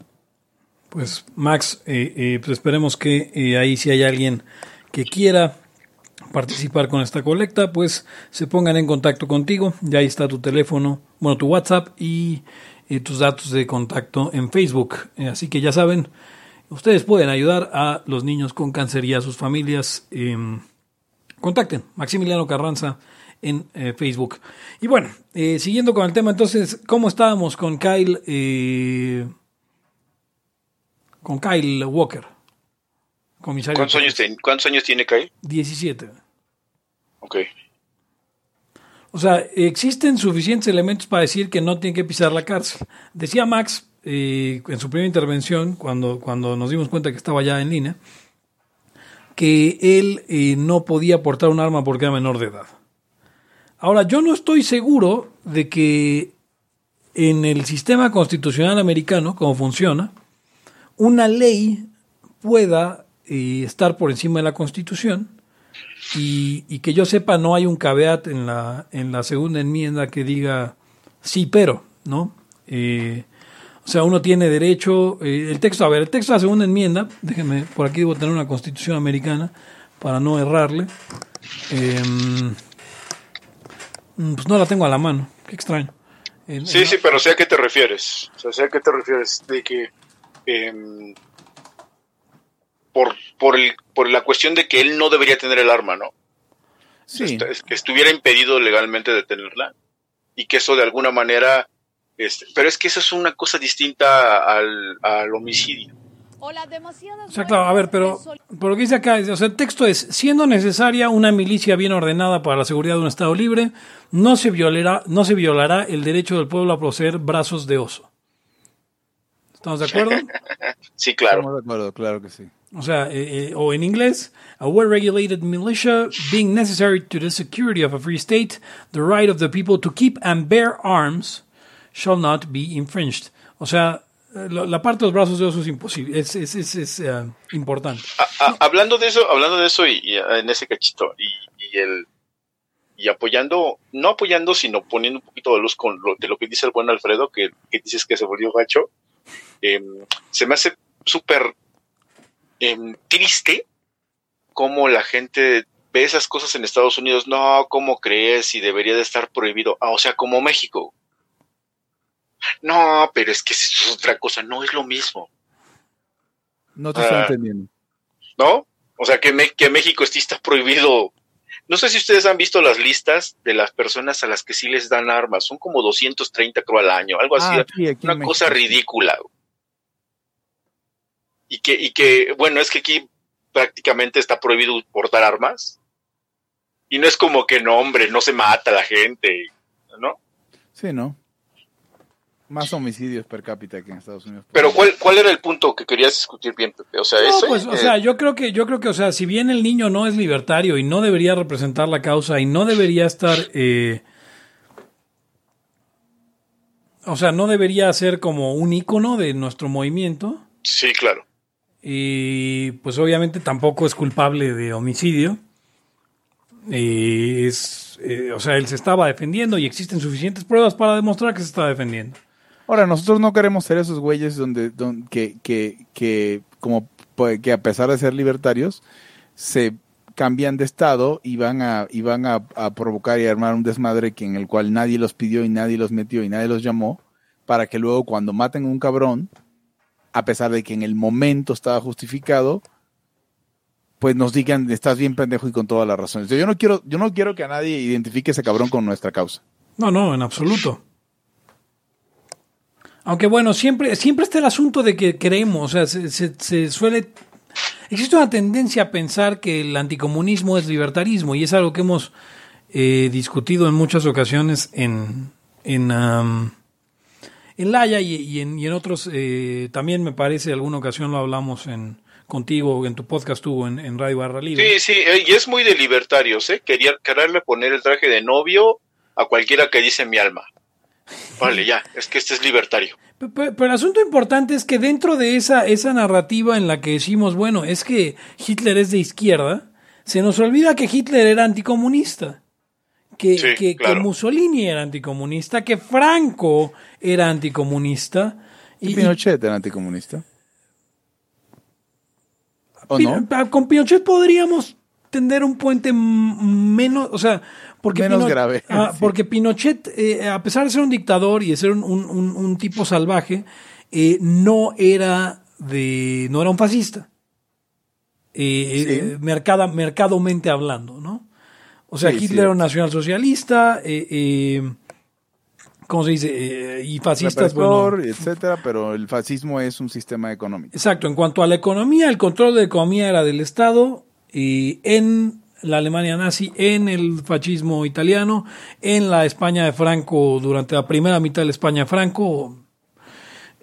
Speaker 1: Pues Max, eh, eh, pues esperemos que eh, ahí si hay alguien que quiera participar con esta colecta, pues se pongan en contacto contigo. Ya ahí está tu teléfono, bueno, tu WhatsApp y eh, tus datos de contacto en Facebook. Así que ya saben, ustedes pueden ayudar a los niños con cáncer y a sus familias. em, contacten Maximiliano Carranza en eh, Facebook. Y bueno, eh, siguiendo con el tema, entonces, ¿cómo estábamos con Kyle? eh, con Kyle Walker, comisario.
Speaker 6: ¿Cuántos años, ten- ¿Cuántos años tiene Kai?
Speaker 1: 17.
Speaker 6: Ok.
Speaker 1: O sea, existen suficientes elementos para decir que no tiene que pisar la cárcel. Decía Max en su primera intervención, cuando, cuando nos dimos cuenta que estaba ya en línea, que él eh, no podía portar un arma porque era menor de edad. Ahora, yo no estoy seguro de que en el sistema constitucional americano, como funciona, una ley pueda eh, estar por encima de la constitución y, y que yo sepa no hay un caveat en la, en la segunda enmienda que diga sí, pero, ¿no? Eh, o sea, uno tiene derecho, eh, el texto, a ver, el texto de la segunda enmienda, déjenme, por aquí debo tener una constitución americana para no errarle. Eh, mm, pues no la tengo a la mano, qué extraño. Eh,
Speaker 6: Sí, sí, pero sé a qué te refieres. O sea, sé a qué te refieres. De que. em, por, por, el, por la cuestión de que él no debería tener el arma, ¿no?
Speaker 2: Sí.
Speaker 6: Que estuviera impedido legalmente de tenerla. Y que eso de alguna manera. Este, pero es que eso es una cosa distinta al, al homicidio.
Speaker 1: O sea, claro, a ver, pero por lo que dice acá, es- o sea, el texto es, siendo necesaria una milicia bien ordenada para la seguridad de un Estado libre, no se violará, no se violará el derecho del pueblo a poseer brazos de oso. ¿Estamos de acuerdo?
Speaker 6: Sí, claro.
Speaker 2: Estamos de acuerdo, claro que sí.
Speaker 1: O sea, eh, eh, o en inglés, a well-regulated militia being necessary to the security of a free state, the right of the people to keep and bear arms shall not be infringed. O sea, la, parte de los brazos de oso es imposible, es, eh, importante.
Speaker 6: A- a- hablando de eso, hablando de eso y, eh, en ese cachito y, el y apoyando, no apoyando, sino poniendo un poquito de luz con lo, de lo que dice el buen Alfredo, que, que dices que se volvió gacho, em, se me hace súper em, triste cómo la gente ve esas cosas en Estados Unidos. No, ¿cómo crees? Y debería de estar prohibido. Ah, o sea, como México. No, pero es que eso es otra cosa, no es lo mismo.
Speaker 2: No te estoy
Speaker 6: Ah.
Speaker 2: entendiendo.
Speaker 6: ¿no? O sea, que, Me- que México está prohibido. No sé si ustedes han visto las listas de las personas a las que sí les dan armas. Son como 230 creo al año, algo así.
Speaker 2: Ah, aquí
Speaker 6: una cosa ridícula. Y que, y que, bueno, es que aquí prácticamente está prohibido portar armas. Y no es como que no, hombre, no se mata la gente, ¿no?
Speaker 2: Sí, ¿no? Más homicidios per cápita que en Estados Unidos.
Speaker 6: Pero ¿cuál, cuál era el punto que querías discutir bien, Pepe? O sea,
Speaker 1: No,
Speaker 6: eso.
Speaker 1: pues, o
Speaker 6: eh,
Speaker 1: sea, yo creo que, yo creo que, o sea, si bien el niño no es libertario y no debería representar la causa y no debería estar, eh, o sea, no debería ser como un ícono de nuestro movimiento,
Speaker 6: sí, claro.
Speaker 1: y pues obviamente tampoco es culpable de homicidio. Eh, es, eh, o sea, él se estaba defendiendo y existen suficientes pruebas para demostrar que se está defendiendo.
Speaker 2: Ahora, nosotros no queremos ser esos güeyes donde, don- que, que, que, como, que a pesar de ser libertarios, se cambian de estado y van a, y van a, provocar y armar un desmadre que en el cual nadie los pidió y nadie los metió y nadie los llamó, para que luego cuando maten a un cabrón, a pesar de que en el momento estaba justificado, pues nos digan, estás bien pendejo y con todas las razones. Yo no quiero, yo no quiero que a nadie identifique ese cabrón con nuestra causa.
Speaker 1: No, no, en absoluto. Aunque bueno, siempre, siempre está el asunto de que creemos, o sea, se, se- suele... Existe una tendencia a pensar que el anticomunismo es libertarismo y es algo que hemos eh, discutido en muchas ocasiones en, en, am, en Laya y, y en, y en otros, eh, también me parece, alguna ocasión lo hablamos en contigo, en tu podcast tuvo en, en Radio Barra Libre.
Speaker 6: Sí, sí, eh, y es muy de libertarios, ¿eh? Quería, quererle poner el traje de novio a cualquiera que dice mi alma. Vale, ya, es que este es libertario.
Speaker 1: Pero, pero el asunto importante es que dentro de esa, esa narrativa en la que decimos, bueno, es que Hitler es de izquierda, se nos olvida que Hitler era anticomunista. Que,
Speaker 6: Sí,
Speaker 1: que, que. Mussolini era anticomunista, que Franco era anticomunista.
Speaker 2: Y
Speaker 1: Y,
Speaker 2: Pinochet era anticomunista. ¿O
Speaker 1: Pino-
Speaker 2: no?
Speaker 1: Con Pinochet podríamos tender un puente menos, o sea, porque,
Speaker 2: Menos grave,
Speaker 1: ah,
Speaker 2: sí.
Speaker 1: porque Pinochet, eh, a pesar de ser un dictador y de ser un, un- un- un tipo salvaje, eh, no era de, no era un fascista, eh,
Speaker 2: Sí.
Speaker 1: eh, mercada, mercadomente hablando, ¿no? O sea,
Speaker 2: Sí.
Speaker 1: Hitler era un nacionalsocialista, ¿cómo se dice? Y fascistas, bueno,
Speaker 2: Represor, etcétera, pero el fascismo es un sistema económico.
Speaker 1: Exacto, en cuanto a la economía, el control de la economía era del Estado y en la Alemania nazi, en el fascismo italiano, en la España de Franco, durante la primera mitad de la España de Franco.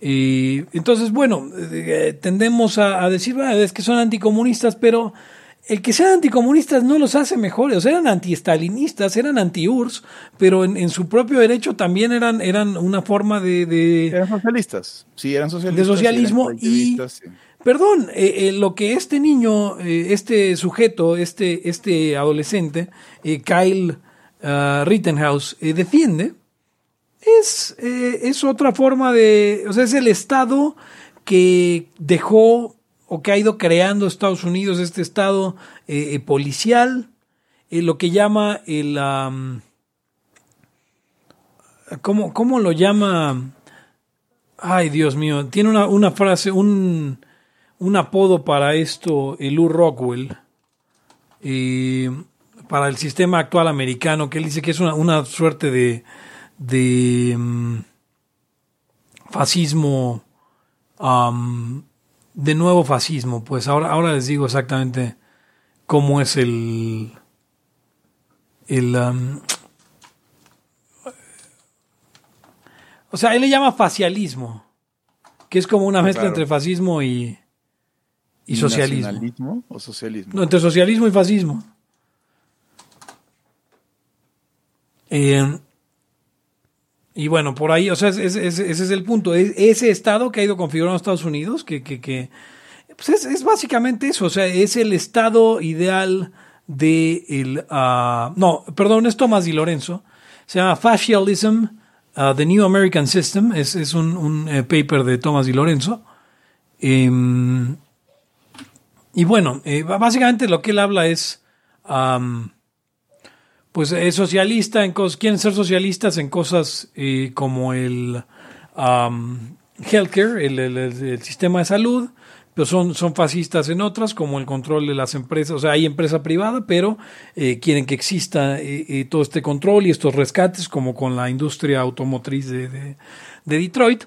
Speaker 1: Y entonces, bueno, eh, tendemos a, decir, "Ah, es que son anticomunistas, pero el que sean anticomunistas no los hace mejores. Eran anti-estalinistas, eran anti-URSS, pero en, en su propio derecho también eran, eran una forma de- de,
Speaker 2: Eran socialistas. Sí, eran socialistas.
Speaker 1: de socialismo y
Speaker 2: sí.
Speaker 1: perdón eh, eh, lo que este niño eh, este sujeto este este adolescente Kyle ah, Rittenhouse defiende es es otra forma de o sea es el estado que dejó o que ha ido creando Estados Unidos este estado eh, eh, policial eh, lo que llama el ¿cómo, cómo lo llama Ay, Dios mío, tiene una, una frase, un, un apodo para esto, el Lou Rockwell, para el sistema actual americano, que él dice que es una, una suerte de, de mm, fascismo, de nuevo fascismo. Pues ahora, ahora les digo exactamente cómo es el, el, O sea, él le llama facialismo, que es como una mezcla
Speaker 2: Claro.
Speaker 1: entre fascismo y, y socialismo.
Speaker 2: ¿Nacionalismo o socialismo?
Speaker 1: No, entre socialismo y fascismo. Eh, y bueno, por ahí, o sea, es- es- es- ese es el punto. Es- ese estado que ha ido configurando Estados Unidos, que, que, que pues es, es básicamente eso, o sea, es el estado ideal de el... ah, no, perdón, es Thomas Di Lorenzo. Se llama Fascialism, ah, The New American System. Es, es un, un, eh, paper de Thomas Di Lorenzo. Em, y bueno, eh, básicamente lo que él habla es, am, pues es socialista en cosas, quieren ser socialistas en cosas eh, como el am, healthcare, el, sistema de salud, pero son, son fascistas en otras, como el control de las empresas, o sea, hay empresa privada, pero eh, quieren que exista eh, eh, todo este control y estos rescates, como con la industria automotriz de, de- de Detroit.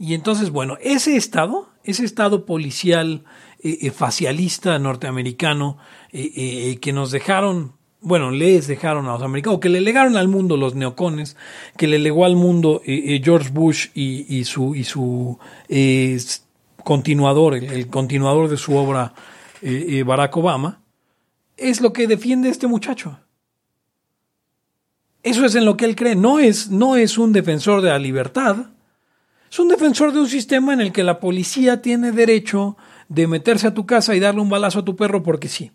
Speaker 1: Y entonces, bueno, ese estado, ese estado policial eh, eh, facialista norteamericano eh, eh, que nos dejaron, bueno, les dejaron a los americanos, que le legaron al mundo los neocones, que le legó al mundo eh, eh, George Bush y, su, y su eh, continuador, el, el continuador de su obra, Barack Obama, es lo que defiende este muchacho. Eso es en lo que él cree. No es, no es un defensor de la libertad. Es un defensor de un sistema en el que la policía tiene derecho de meterse a tu casa y darle un balazo a tu perro porque sí.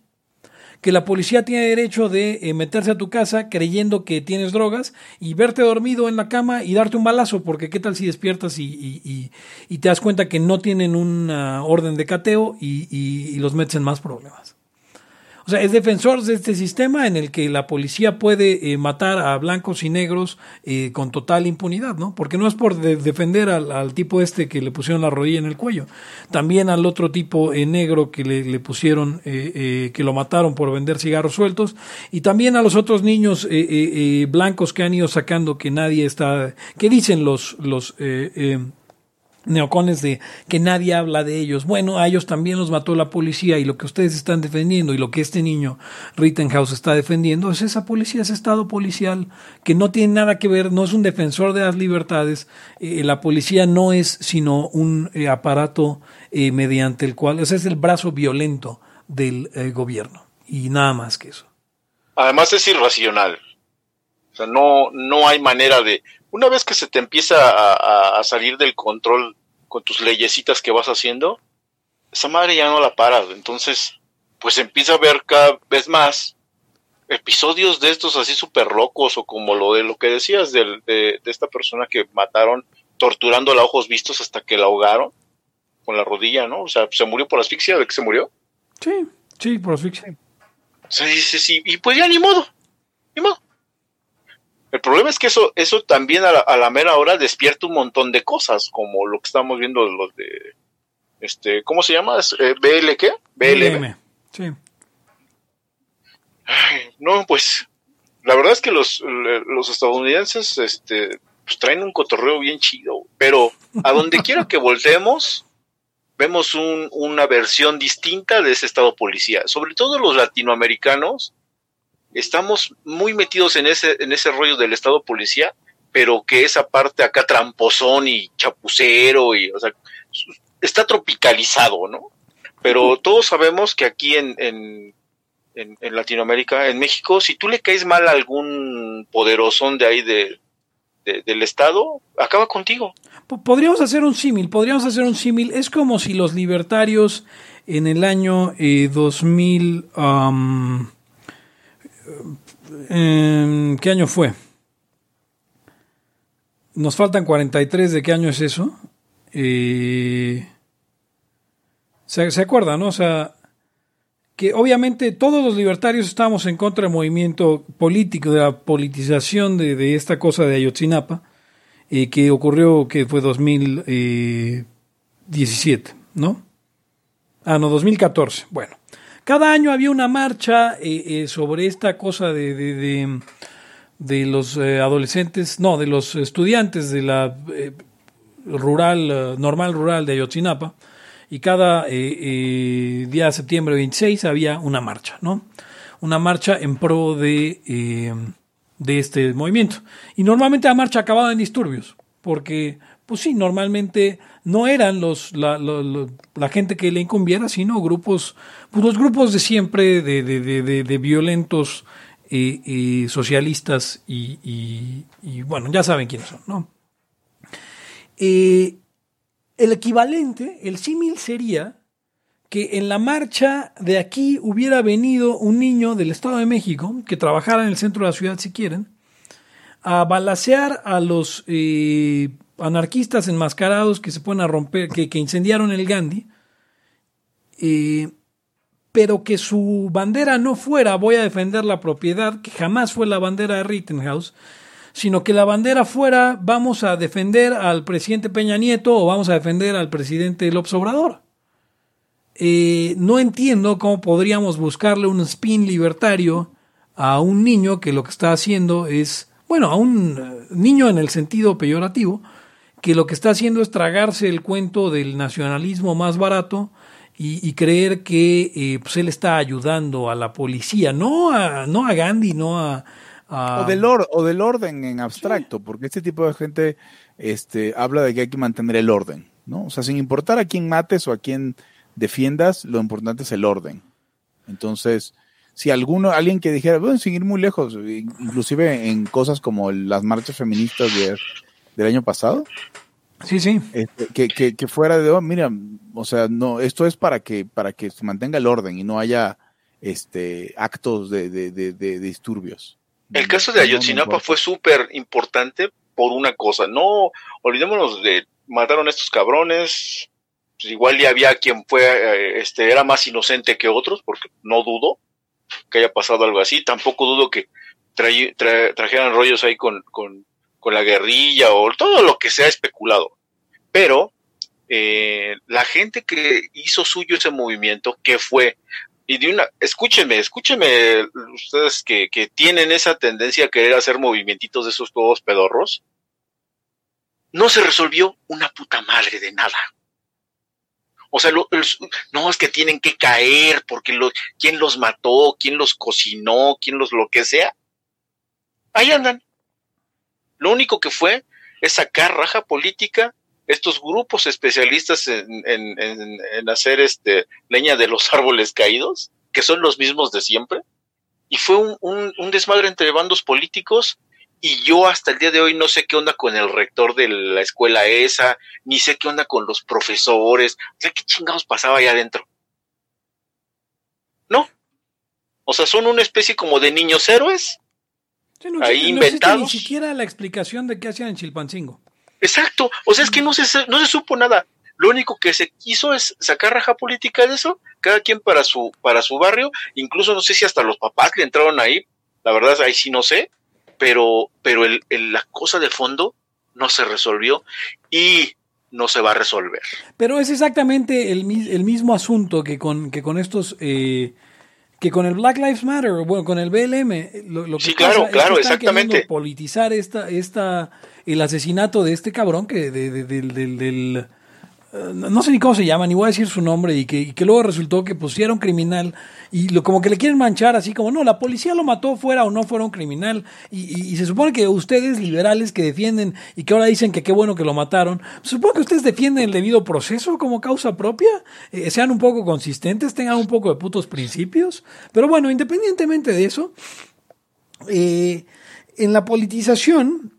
Speaker 1: Que la policía tiene derecho de eh, meterse a tu casa creyendo que tienes drogas y verte dormido en la cama y darte un balazo porque qué tal si despiertas y, y- y- y te das cuenta que no tienen una orden de cateo y, los metes en más problemas. O sea, es defensor de este sistema en el que la policía puede eh, matar a blancos y negros eh, con total impunidad, ¿no? Porque no es por de- defender al, tipo este que le pusieron la rodilla en el cuello, también al otro tipo eh, negro que le, le pusieron, eh, que lo mataron por vender cigarros sueltos, y también a los otros niños blancos que han ido sacando que nadie está, que dicen los, los neocones de que nadie habla de ellos. Bueno, a ellos también los mató la policía y lo que ustedes están defendiendo y lo que este niño Rittenhouse está defendiendo es esa policía, ese estado policial que no tiene nada que ver, no es un defensor de las libertades. Eh, la policía no es sino un eh, aparato eh, mediante el cual, es el brazo violento del gobierno y nada más que eso.
Speaker 6: Además es irracional. O sea, no, no hay manera de una vez que se te empieza a, a- salir del control con tus leyesitas que vas haciendo, esa madre ya no la paras. Entonces, pues empieza a ver cada vez más episodios de estos así súper locos o como lo de lo que decías del- de, de esta persona que mataron torturándola a ojos vistos hasta que la ahogaron con la rodilla, ¿no? O sea, se murió por asfixia, ¿de que se murió?
Speaker 1: Sí, sí, por asfixia.
Speaker 6: Dice, sí, y pues ya ni modo, ni modo. El problema es que eso, eso también a la, a la mera hora despierta un montón de cosas, como lo que estamos viendo de los de, este, ¿cómo se llama? ¿Es, eh, ¿BL qué? BLM.
Speaker 1: BLM. Sí.
Speaker 6: Ay, no, pues, la verdad es que los, los estadounidenses, este, pues traen un cotorreo bien chido, pero a donde quiera que volteemos, vemos un- una versión distinta de ese estado policía. Sobre todo los latinoamericanos, estamos muy metidos en ese, en ese rollo del estado policía, pero que esa parte acá tramposón y chapucero y, o sea, está tropicalizado, ¿no? Pero todos sabemos que aquí en, en, en, en Latinoamérica, en México, si tú le caes mal a algún poderosón de ahí de, de- del estado, acaba contigo.
Speaker 1: Po- Podríamos hacer un símil, podríamos hacer un símil. Es como si los libertarios en el año eh, 2000... am, em, ¿Qué año fue? Nos faltan 43, ¿de qué año es eso? Eh, ¿se, ¿Se acuerdan, no? O sea, que obviamente todos los libertarios estábamos en contra del movimiento político, de la politización de, esta cosa de Ayotzinapa eh, que ocurrió que fue 2017, ¿no? Ah, no, 2014. Bueno, cada año había una marcha eh, eh, sobre esta cosa de, de, los eh, adolescentes, no, de los estudiantes de la eh, rural, eh, normal rural de Ayotzinapa, y cada día de septiembre 26 había una marcha, ¿no? Una marcha en pro de, de este movimiento. Y normalmente la marcha acababa en disturbios, porque, pues sí, normalmente no eran los, la, gente que le incumbiera, sino grupos, pues los grupos de siempre de, de, de, violentos eh, eh, socialistas y, y- bueno, ya saben quiénes son, ¿no? Eh, el equivalente, el símil sería que en la marcha de aquí hubiera venido un niño del Estado de México, que trabajara en el centro de la ciudad si quieren, a balacear a los anarquistas enmascarados que se ponen a romper, que, que incendiaron el Gandhi, eh, pero que su bandera no fuera voy a defender la propiedad, que jamás fue la bandera de Rittenhouse, sino que la bandera fuera vamos a defender al presidente Peña Nieto o vamos a defender al presidente López Obrador. Eh, no entiendo cómo podríamos buscarle un spin libertario a un niño que lo que está haciendo es, bueno, a un eh, niño en el sentido peyorativo, que lo que está haciendo es tragarse el cuento del nacionalismo más barato y, y creer que eh, pues él está ayudando a la policía, no a, no a Gandhi, no a... a-
Speaker 2: O del, or- o del orden en abstracto, porque este tipo de gente este, habla de que hay que mantener el orden, ¿no? O sea, sin importar a quién mates o a quién defiendas, lo importante es el orden. Entonces, si alguno, alguien que dijera, bueno, sin ir muy lejos, inclusive en cosas como las marchas feministas de- del año pasado,
Speaker 1: Sí, sí.
Speaker 2: este, que, que, que fuera de, oh, mira, o sea, no, esto es para que, para que se mantenga el orden y no haya este actos de, de, de, de disturbios.
Speaker 6: El caso de Ayotzinapa fue súper importante por una cosa. No olvidémonos de mataron a estos cabrones. Pues igual ya había quien fue, eh, este, era más inocente que otros, porque no dudo que haya pasado algo así. Tampoco dudo que tra- trajeran rollos ahí con, con, con la guerrilla o todo lo que sea especulado. Pero eh, la gente que hizo suyo ese movimiento, que fue y de una, escúchenme, escúchenme ustedes que, que tienen esa tendencia a querer hacer movimientitos de esos todos pedorros. No se resolvió una puta madre de nada. O sea, no es que tienen que caer porque lo, quién los mató, quién los cocinó, quién los lo que sea. Ahí andan. Lo único que fue es sacar raja política estos grupos especialistas en, en, en, en hacer este leña de los árboles caídos, que son los mismos de siempre, y fue un, un, un desmadre entre bandos políticos y yo hasta el día de hoy no sé qué onda con el rector de la escuela esa, ni sé qué onda con los profesores, o sea, qué chingados pasaba allá adentro. ¿No? O sea, son una especie como de niños héroes.
Speaker 1: Sí, no,
Speaker 6: ahí
Speaker 1: no
Speaker 6: inventados.
Speaker 1: ni siquiera la explicación de qué hacían en Chilpancingo.
Speaker 6: Exacto, o sea, es que no se, no se supo nada. Lo único que se quiso es sacar raja política de eso, cada quien para su, para su barrio, incluso no sé si hasta los papás le entraron ahí, la verdad ahí sí no sé, pero, pero el, el- la cosa de fondo no se resolvió y no se va a resolver.
Speaker 1: Pero es exactamente el, el mismo asunto que con, que con estos, eh, que con el Black Lives Matter, o bueno, con el BLM. Lo, lo que
Speaker 6: Sí, claro,
Speaker 1: pasa es que están
Speaker 6: exactamente.
Speaker 1: politizar esta, esta, el asesinato de este cabrón que de- de- del, del, del, eh, no sé ni cómo se llama, ni voy a decir su nombre, y que, que luego resultó que pues era un criminal, y lo, como que le quieren manchar así como, no, la policía lo mató fuera o no fuera un criminal, y, se supone que ustedes liberales que defienden y que ahora dicen que qué bueno que lo mataron, se supone que ustedes defienden el debido proceso como causa propia, Eh, sean un poco consistentes, tengan un poco de putos principios, pero bueno, independientemente de eso, eh, en la politización,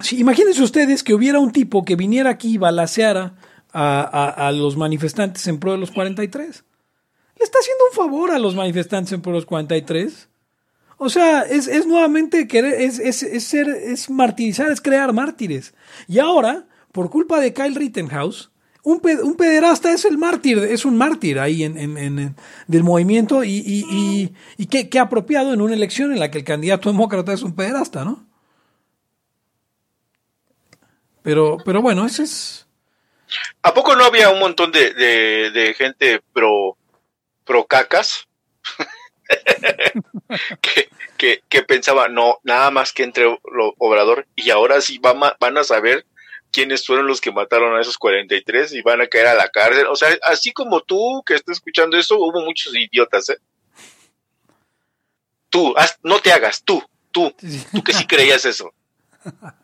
Speaker 1: Sí, imagínense ustedes que hubiera un tipo que viniera aquí y balaceara a, a- a los manifestantes en pro de los 43. Le está haciendo un favor a los manifestantes en pro de los 43. O sea, es, es nuevamente querer, es, es, es ser, es martirizar, es crear mártires. Y ahora, por culpa de Kyle Rittenhouse, un, pe- un pederasta es el mártir, es un mártir ahí en, en- en- del movimiento y, y, y, y qué, qué apropiado en una elección en la que el candidato demócrata es un pederasta, ¿no? Pero, pero bueno, ese es...
Speaker 6: ¿A poco no había un montón de, de, gente pro, pro cacas? que, que, pensaba, no, nada más que entre lo, Obrador y ahora sí van, a- van a saber quiénes fueron los que mataron a esos 43 y van a caer a la cárcel. O sea, así como tú que estás escuchando esto, hubo muchos idiotas, ¿eh? Tú, haz- no te hagas, tú, tú, tú que sí creías eso.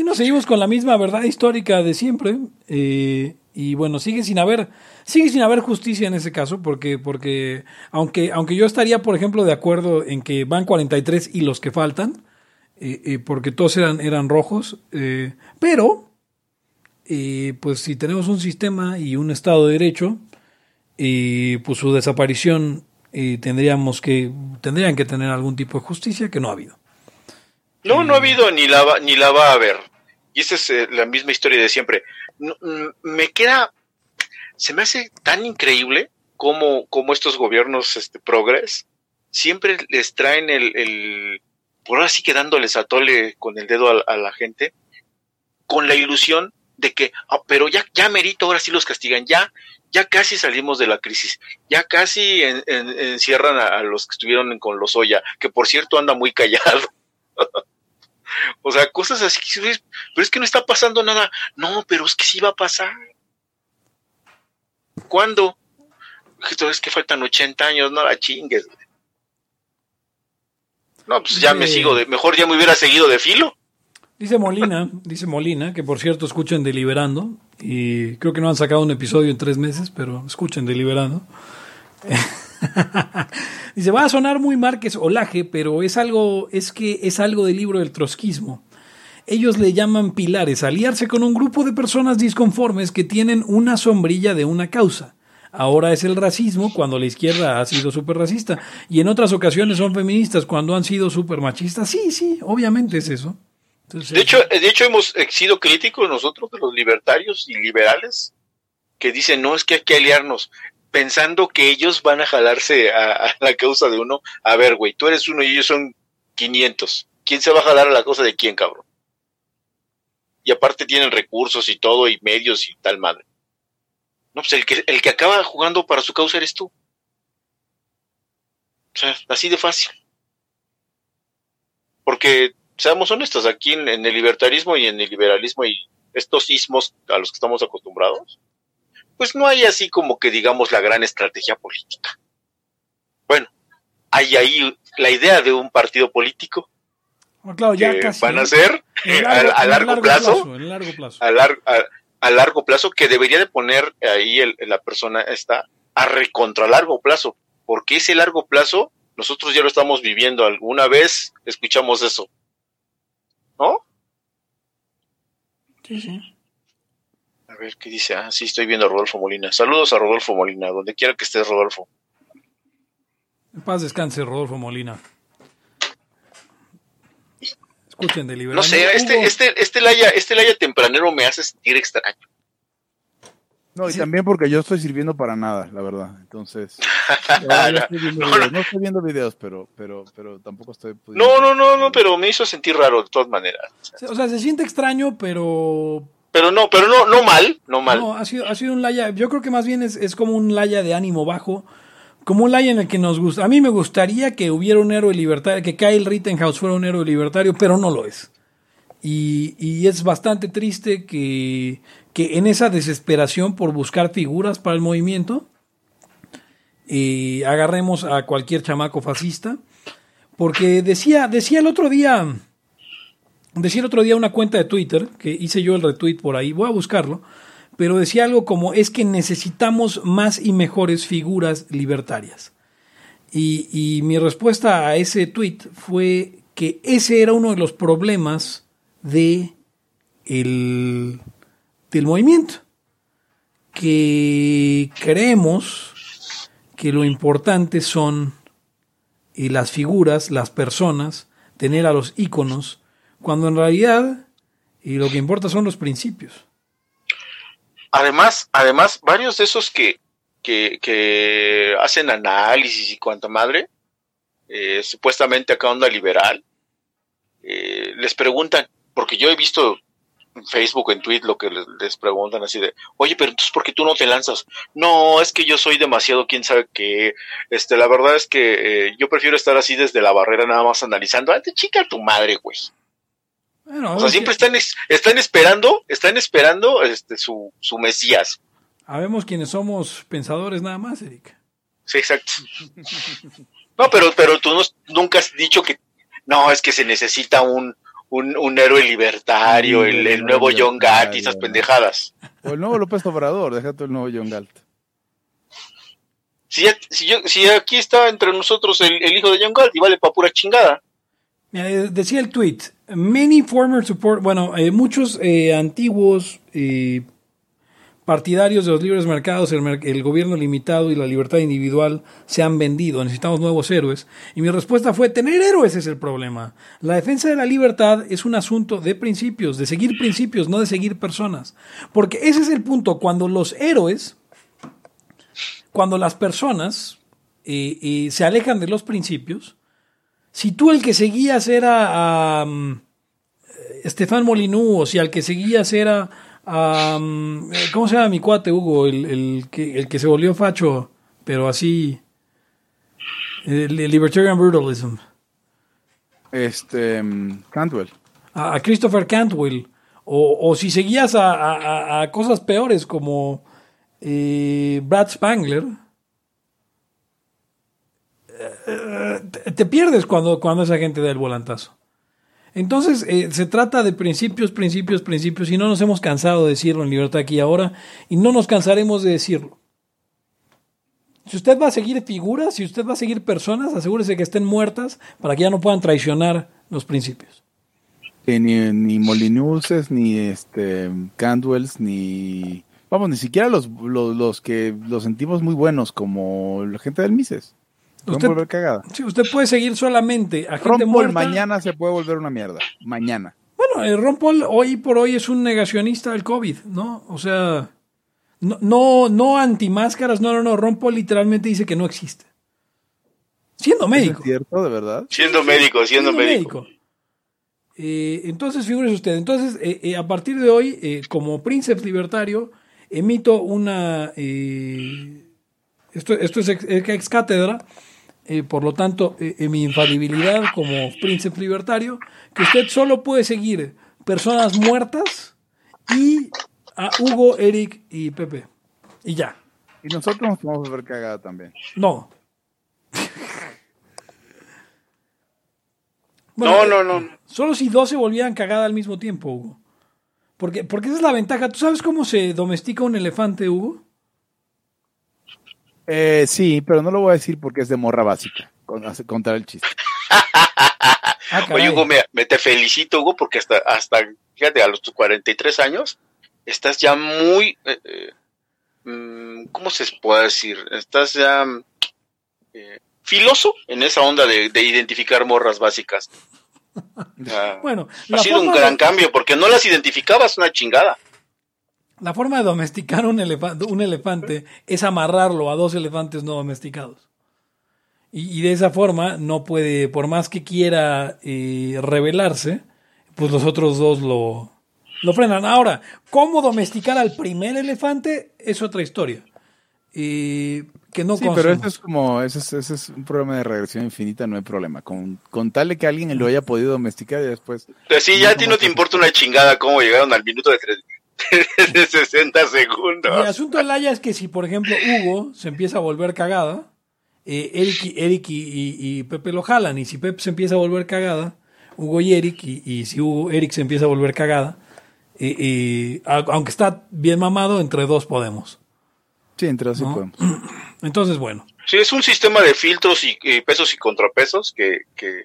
Speaker 1: Y nos seguimos con la misma verdad histórica de siempre. eh, y bueno, sigue sin haber, sigue sin haber justicia en ese caso, porque, porque aunque, aunque yo estaría, por ejemplo, de acuerdo en que van 43 y los que faltan, eh, eh, porque todos eran, eran rojos, eh, pero pues si tenemos un sistema y un Estado de Derecho, pues su desaparición tendríamos que, tendrían que tener algún tipo de justicia que no ha habido.
Speaker 6: No, no ha habido ni la ni la va a haber. Y esa es eh, la misma historia de siempre. Mm, me queda, se me hace tan increíble como, como estos gobiernos este, progres siempre les traen el, el por ahora sí que dándoles a tole con el dedo a, la gente, con la ilusión de que, ah, pero ya, ya merito, ahora sí los castigan, ya, ya casi salimos de la crisis, ya casi en- en- encierran a, a los que estuvieron con los Oya, que por cierto anda muy callado. O sea, cosas así. Pero es que no está pasando nada. No, pero es que sí va a pasar. ¿Cuándo? Es que faltan 80 años, no la chingues. No, pues ya me sigo de. Mejor ya me hubiera seguido de filo.
Speaker 1: Dice Molina, dice Molina, que por cierto escuchen Deliberando, y creo que no han sacado un episodio en tres meses, pero escuchen Deliberando. dice, va a sonar muy Márquez Olaje, pero es algo, es que es algo del libro del trotskismo. Ellos le llaman pilares, aliarse con un grupo de personas disconformes que tienen una sombrilla de una causa. Ahora es el racismo cuando la izquierda ha sido súper racista. Y en otras ocasiones son feministas cuando han sido súper machistas. Sí, sí, obviamente es eso.
Speaker 6: De hecho, de hecho hemos eh, sido críticos nosotros de los libertarios y liberales que dicen, no, es que hay que aliarnos, pensando que ellos van a jalarse a, la causa de uno. A ver, güey, tú eres uno y ellos son 500. ¿Quién se va a jalar a la causa de quién, cabrón? Y aparte tienen recursos y todo, y medios y tal madre. No, pues el que, el que acaba jugando para su causa eres tú. O sea, así de fácil. Porque, seamos honestos, aquí en, en el libertarismo y en el liberalismo y estos ismos a los que estamos acostumbrados, pues no hay así como que digamos la gran estrategia política. Bueno, hay ahí la idea de un partido político
Speaker 1: Ah, claro, ya
Speaker 6: que
Speaker 1: casi,
Speaker 6: van a ser
Speaker 1: En
Speaker 6: a, largo, plazo, a largo plazo que debería de poner ahí el- la persona está a recontra largo plazo, porque ese largo plazo nosotros ya lo estamos viviendo. Alguna vez escuchamos eso. ¿No?
Speaker 1: Sí, sí.
Speaker 6: A ver, ¿qué dice? Ah, sí, estoy viendo a Rodolfo Molina. Saludos a Rodolfo Molina, donde quiera que estés, Rodolfo.
Speaker 1: En paz descanse, Rodolfo Molina. Escuchen
Speaker 6: No
Speaker 1: deliberando.
Speaker 6: sé, este,
Speaker 1: Hugo,
Speaker 6: este, este Laya, este Laya tempranero me hace sentir extraño.
Speaker 2: No, y
Speaker 1: Sí.
Speaker 2: también porque yo estoy sirviendo para nada, la verdad. Entonces, estoy
Speaker 6: No, no.
Speaker 2: no estoy viendo videos, pero, pero, pero tampoco estoy. pudiendo-
Speaker 6: No, no, no, no, pero me hizo sentir raro de todas maneras.
Speaker 1: O sea, se siente extraño, pero
Speaker 6: Pero no, pero no, no mal, no mal.
Speaker 1: No, ha sido, ha sido un Laya, yo creo que más bien es, es como un Laya de ánimo bajo, como un Laya en el que nos gusta. A mí me gustaría que hubiera un héroe libertario, que Kyle Rittenhouse fuera un héroe libertario, pero no lo es. Y, y es bastante triste que, que en esa desesperación por buscar figuras para el movimiento, eh, agarremos a cualquier chamaco fascista. Porque decía, decía el otro día, decía el otro día una cuenta de Twitter, que hice yo el retweet por ahí, voy a buscarlo, pero decía algo como es que necesitamos más y mejores figuras libertarias. Y, mi respuesta a ese tweet fue que ese era uno de los problemas de el, del movimiento. Que creemos que lo importante son eh, las figuras, las personas, tener a los íconos, cuando en realidad y lo que importa son los principios.
Speaker 6: Además, además, varios de esos que, que, hacen análisis y cuanta madre, eh, supuestamente acá onda liberal, eh, les preguntan, porque yo he visto en Facebook, en Twitter, lo que les, les preguntan así de, oye, pero entonces, ¿por qué tú no te lanzas? No, es que yo soy demasiado, quién sabe qué. Este, la verdad es que eh, yo prefiero estar así desde la barrera nada más analizando. Ah, te chica tu madre, güey.
Speaker 1: Bueno,
Speaker 6: O sea, siempre
Speaker 1: que
Speaker 6: están, es- están esperando, están esperando este, su, su Mesías.
Speaker 1: Habemos quienes somos pensadores nada más, Eric.
Speaker 6: Sí, exacto. No, pero, pero tú no- nunca has dicho que no, es que se necesita un, un, un héroe libertario,
Speaker 2: Sí,
Speaker 6: el, nuevo John Gatti, esas
Speaker 2: libertario.
Speaker 6: pendejadas.
Speaker 2: O el nuevo López Obrador, déjate el nuevo John Galt.
Speaker 6: Si, si, yo- si aquí está entre nosotros el, el hijo de John Gatti, vale pa' pura chingada.
Speaker 1: Decía el tweet, many former support, bueno, eh, muchos eh, antiguos eh, partidarios de los libres mercados, el, gobierno limitado y la libertad individual se han vendido, necesitamos nuevos héroes. Y mi respuesta fue, tener héroes es el problema. La defensa de la libertad es un asunto de principios, de seguir principios, no de seguir personas. Porque ese es el punto, cuando los héroes, cuando las personas se alejan de los principios, si tú el que seguías era a um, Estefan Molinú, o si al que seguías era a, um, eh, ¿cómo se llama mi cuate, Hugo? El, el que, el que se volvió facho, pero así, el, Libertarian Brutalism,
Speaker 2: Este, mm, Cantwell.
Speaker 1: a, a Christopher Cantwell, o, o si seguías a, a- cosas peores como eh, Brad Spangler, te, pierdes cuando, cuando esa gente da el volantazo. Entonces, eh, se trata de principios, principios, principios, y no nos hemos cansado de decirlo en Libertad aquí y ahora, y no nos cansaremos de decirlo. Si usted va a seguir figuras, si usted va a seguir personas, asegúrese que estén muertas para que ya no puedan traicionar los principios.
Speaker 2: Ni, ni Molinuses, ni este Cantwells, ni. Vamos, ni siquiera los, los, los que los sentimos muy buenos, como la gente del Mises.
Speaker 1: Usted-
Speaker 2: volver cagada.
Speaker 1: Sí, usted puede seguir solamente a gente
Speaker 2: Ron Paul
Speaker 1: muerta.
Speaker 2: mañana se puede volver una mierda. Mañana.
Speaker 1: Bueno, eh, Ron Paul hoy por hoy es un negacionista del COVID, ¿no? O sea, no, no, no antimáscaras, no, no, no. Ron Paul literalmente dice que no existe. Siendo
Speaker 2: ¿Eso
Speaker 1: médico.
Speaker 2: ¿Es cierto, de verdad?
Speaker 6: Siendo médico, siendo médico.
Speaker 1: Eh, entonces, figúrese usted. Entonces, eh, eh, a partir de hoy, eh, como príncipe libertario, emito una. eh, esto, esto es ex, ex cátedra. Eh, por lo tanto, eh, en mi infalibilidad como príncipe libertario, que usted solo puede seguir personas muertas y a Hugo, Eric y Pepe. Y ya.
Speaker 2: Y nosotros nos podemos volver cagada también.
Speaker 1: No.
Speaker 6: No, no, no.
Speaker 1: Solo si dos se volvieran cagada al mismo tiempo, Hugo. Porque, porque esa es la ventaja. ¿Tú sabes cómo se domestica un elefante, Hugo?
Speaker 2: Eh, sí, pero no lo voy a decir porque es de morra básica. con- contar el chiste.
Speaker 1: Ah.
Speaker 6: Oye, Hugo, me, me te felicito, Hugo, porque hasta, hasta, fíjate, a los tus 43 años, estás ya muy, eh, eh, mm, ¿cómo se puede decir? Estás ya eh, filoso en esa onda de, de identificar morras básicas. Ah,
Speaker 1: Bueno,
Speaker 6: ha sido un gran
Speaker 1: de,
Speaker 6: cambio, porque no las identificabas, una chingada.
Speaker 1: La forma de domesticar un, elefa- un elefante es amarrarlo a dos elefantes no domesticados. Y, y de esa forma no puede, por más que quiera eh, rebelarse, pues los otros dos lo, lo frenan. Ahora, ¿cómo domesticar al primer elefante? Es otra historia. Eh, que no
Speaker 2: Sí, pero eso es como, ese es, ese es un programa de regresión infinita, no hay problema. Con, con tal de que alguien lo haya podido domesticar y después...
Speaker 6: Pues sí, ya a ti no te importa una chingada cómo llegaron al minuto de, tres- de 60
Speaker 1: Y el
Speaker 6: segundos.
Speaker 1: asunto de Laia es que si, por ejemplo, Hugo se empieza a volver cagada, eh, Eric, y- Eric y, y- y Pepe lo jalan. Y si Pepe se empieza a volver cagada, Hugo y Eric, y, y si Hugo, Eric se empieza a volver cagada, eh, eh, aunque está bien mamado, entre dos podemos.
Speaker 2: Sí, entre así
Speaker 1: No.
Speaker 2: podemos.
Speaker 1: Entonces, bueno.
Speaker 6: Sí, es un sistema de filtros y, y pesos y contrapesos que, que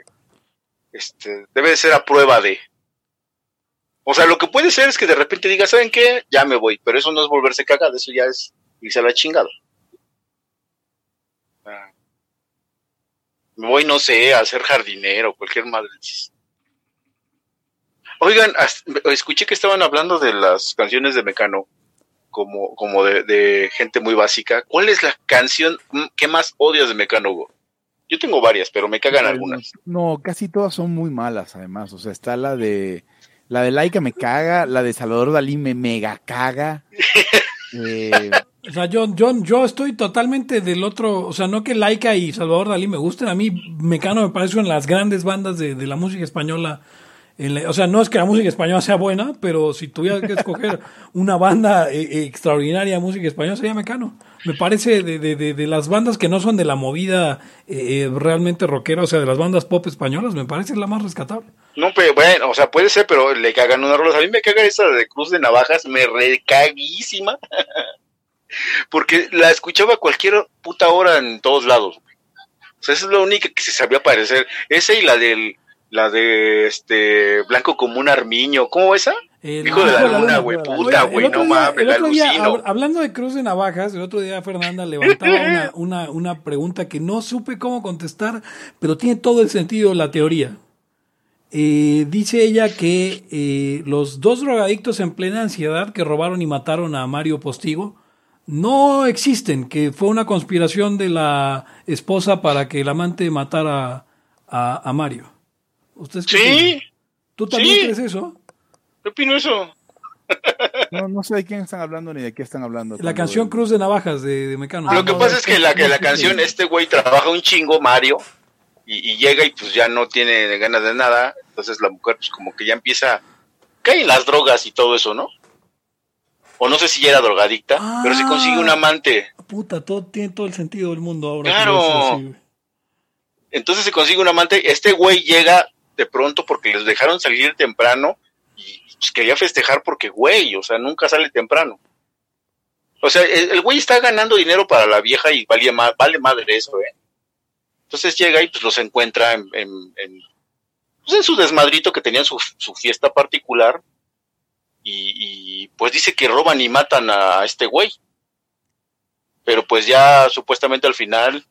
Speaker 6: este, debe de ser a prueba de. O sea, lo que puede ser es que de repente diga, ¿saben qué? Ya me voy, pero eso no es volverse cagada, eso ya es irse a la chingada. Ah. Me voy, no sé, a ser jardinero, cualquier madre. Oigan, escuché que estaban hablando de las canciones de Mecano como, como de, de gente muy básica. ¿Cuál es la canción mm, que más odias de Mecano, Hugo? Yo tengo varias, pero me cagan algunas.
Speaker 2: No, casi todas son muy malas, además. O sea, está la de... La de Laika me caga, la de Salvador Dalí me mega caga. Eh,
Speaker 1: O sea, yo, yo, yo estoy totalmente del otro. O sea, no que Laika y Salvador Dalí me gusten. A mí, Mecano me parece una de las grandes bandas de, de la música española. En la- o sea, no es que la música española sea buena, pero si tuviera que escoger una banda eh, eh, extraordinaria de música española, sería Mecano. Me parece de, de, de, de las bandas que no son de la movida eh, realmente rockera, o sea, de las bandas pop españolas, me parece la más rescatable.
Speaker 6: No, pero bueno, o sea, puede ser, pero le cagan unas rolas. A mí me caga esa de Cruz de Navajas, me recaguísima. Porque la escuchaba a cualquier puta hora en todos lados. güey. O sea, esa es la única que se sabía parecer. Esa y la del, la de este Blanco como un armiño. ¿Cómo esa?
Speaker 1: El
Speaker 6: Hijo de la luna, güey, puta, güey, no mames,
Speaker 1: hablando de Cruz de Navajas, el otro día Fernanda levantaba una, una, una pregunta que no supe cómo contestar, pero tiene todo el sentido la teoría. Eh, dice ella que eh, los dos drogadictos en plena ansiedad que robaron y mataron a Mario Postigo no existen, que fue una conspiración de la esposa para que el amante matara a, a Mario. ¿Ustedes
Speaker 6: Sí,
Speaker 1: piensan? ¿Tú también
Speaker 6: sí.
Speaker 1: crees eso?
Speaker 6: yo opino eso.
Speaker 2: no, no sé de quién están hablando ni de qué están hablando.
Speaker 1: La canción Cruz de Navajas de, de Mecano.
Speaker 6: Lo que
Speaker 2: no,
Speaker 6: pasa
Speaker 2: es
Speaker 6: es que la, que la canción, este güey trabaja un chingo, Mario, y, y llega y pues ya no tiene ganas de nada. Entonces la mujer pues como que ya empieza, cae en las drogas y todo eso, ¿no? O no sé si ya era drogadicta,
Speaker 1: Ah.
Speaker 6: pero se consigue un amante.
Speaker 1: Puta, todo tiene todo el sentido del mundo ahora.
Speaker 6: Claro. Entonces se consigue un amante. Este güey llega de pronto porque les dejaron salir temprano y pues, quería festejar porque güey, o sea, nunca sale temprano. O sea, el, güey está ganando dinero para la vieja y vale, ma- vale madre eso, ¿eh? Entonces llega y pues los encuentra en, en, en, pues, en su desmadrito que tenían su, su fiesta particular y, y, pues dice que roban y matan a este güey. Pero pues ya supuestamente al final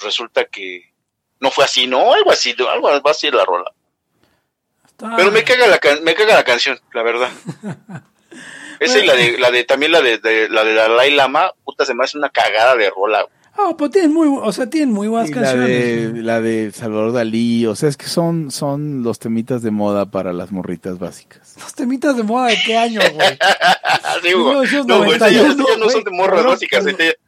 Speaker 6: resulta que no fue así, ¿no? Algo así, algo va así la rola. Pero me caga la can- me caga la canción, la verdad. Esa y la de, la de, también la de, de- la de Dalai Lama, puta, se me hace una cagada de rola.
Speaker 1: Ah, pues tienen muy, o sea, tienen muy buenas
Speaker 2: Y la
Speaker 1: canciones.
Speaker 2: de, la de Salvador Dalí, o sea, es que son, son los temitas de moda para las morritas básicas.
Speaker 1: Los temitas de moda de qué año, güey.
Speaker 6: Sí, Hugo.
Speaker 1: 1991,
Speaker 6: no, güey, ya, no
Speaker 2: güey,
Speaker 6: son de morras básicas. este-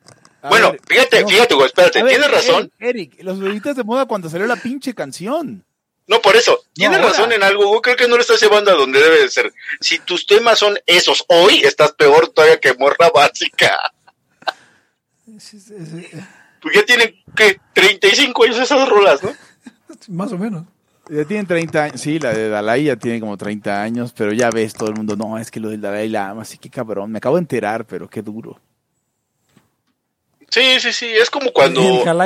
Speaker 6: Bueno,
Speaker 2: ver,
Speaker 6: fíjate,
Speaker 2: no.
Speaker 6: fíjate, güey, espérate,
Speaker 2: ver,
Speaker 6: tienes razón.
Speaker 2: Eric, Eric, los bebitas de moda cuando salió la pinche canción.
Speaker 6: No, por eso, tienes
Speaker 2: ahora.
Speaker 6: razón en algo, Hugo, creo que no lo estás llevando a donde debe de ser. Si tus temas son esos hoy, estás peor todavía que morra básica.
Speaker 1: Sí,
Speaker 6: Porque ya tienen, ¿qué? 35 años esas rolas, ¿no?
Speaker 1: Más o menos.
Speaker 2: Ya tienen 30 años, sí, la de Dalai ya tiene como 30 años, pero ya ves todo el mundo, no, es que lo del Dalai Lama, sí, qué cabrón, me acabo de enterar, pero qué duro.
Speaker 6: Sí, sí, sí, es como cuando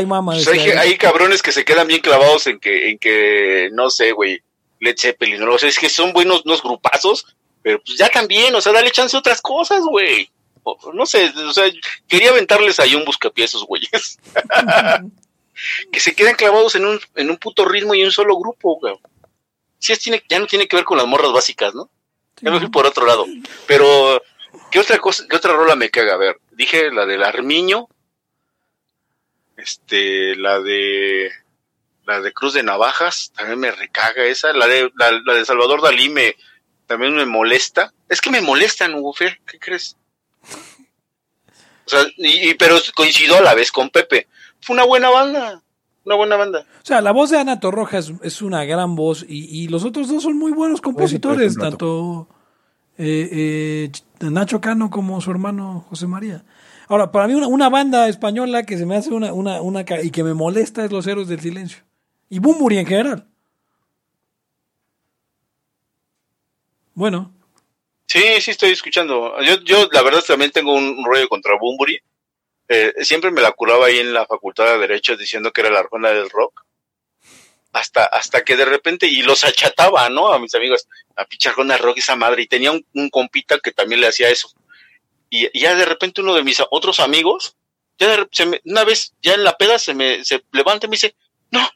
Speaker 1: mama,
Speaker 6: pues, hay, cabrones que se quedan bien clavados en que, en que no sé, güey, Led Zeppelin, no o sea, es que son buenos unos grupazos, pero pues ya también, o sea, dale chance a otras cosas, güey. No sé, o sea, quería aventarles ahí un buscapié a esos güeyes. que se quedan clavados en un, en un puto ritmo y un solo grupo, güey. Sí, es, tiene, ya no tiene que ver con las morras básicas, ¿no? Ya me fui por otro lado. Pero, ¿qué otra cosa, qué otra rola me caga? A ver, dije la del Armiño, este, la de, la de Cruz de Navajas, también me recaga esa, la de, la, la de Salvador Dalí me, también me molesta. Es que me molestan, Hugo Fer, ¿qué crees? O sea, y, y- pero coincido a la vez con Pepe. Fue una buena banda, una buena banda.
Speaker 1: O sea, la voz de Ana Torroja es, es una gran voz y, y los otros dos son muy buenos compositores, tanto eh, eh, Ch- Nacho Cano como su hermano José María. Ahora, para mí una, una banda española que se me hace una, una, una y que me molesta es Los Héroes del Silencio. Y Bumburi en general. Bueno,
Speaker 6: Sí, sí estoy escuchando. Yo, yo la verdad también tengo un rollo contra Bumburi. Eh, siempre me la curaba ahí en la facultad de Derecho diciendo que era la arjona del rock. Hasta, hasta que de repente, y los achataba, ¿no? A mis amigos, a pinche arjona rock esa madre. Y tenía un, un compita que también le hacía eso. Y, y ya de repente uno de mis otros amigos, ya de se me- una vez, ya en la peda se me, se levanta y me dice, no,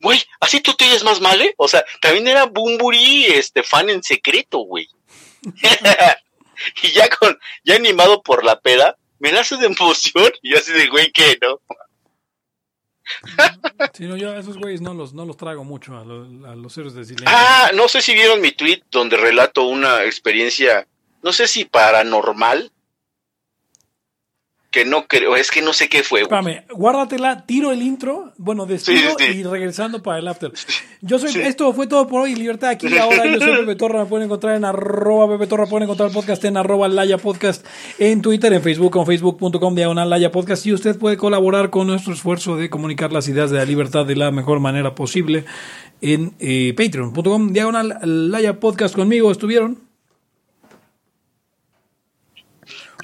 Speaker 6: güey, así tú te oyes más mal, ¿eh? O sea, también era Bumburi, este, fan en secreto, güey. y ya con, ya animado por la peda, me nace de emoción y yo así de güey que no.
Speaker 1: si no, yo a esos güeyes no los, no los trago mucho a, los- a los Héroes del Silencio.
Speaker 6: Ah, no sé si vieron mi tweet donde relato una experiencia, no sé si paranormal, que no creo, es que no sé qué fue.
Speaker 1: Espérame, guárdatela, tiro el intro, bueno, despido
Speaker 6: Sí, sí, sí.
Speaker 1: y regresando para el after. Yo soy,
Speaker 6: Sí.
Speaker 1: esto fue todo por hoy, Libertad aquí y ahora, yo soy Pepe Torra, me pueden encontrar en arroba Pepe Torra, pueden encontrar el podcast en arroba Laya Podcast, en Twitter, en Facebook, con facebook.com diagonal Laya Podcast, y usted puede colaborar con nuestro esfuerzo de comunicar las ideas de la libertad de la mejor manera posible en eh, patreon.com diagonal Laya Podcast conmigo, ¿estuvieron?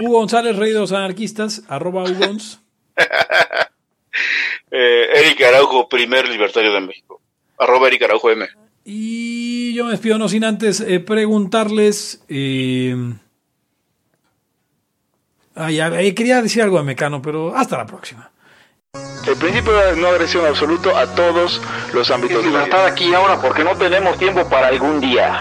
Speaker 1: Hugo González, Rey de los Anarquistas, arroba Hugons.
Speaker 6: Eh, Eric Araujo, primer libertario de México. Arroba Eric Araujo M.
Speaker 1: Y yo me despido no sin antes eh, preguntarles. Eh, ay, a- quería decir algo de Mecano, pero hasta la próxima.
Speaker 4: El principio de no agresión absoluto a todos los ámbitos de la vida.
Speaker 8: aquí ahora porque no tenemos tiempo para algún día.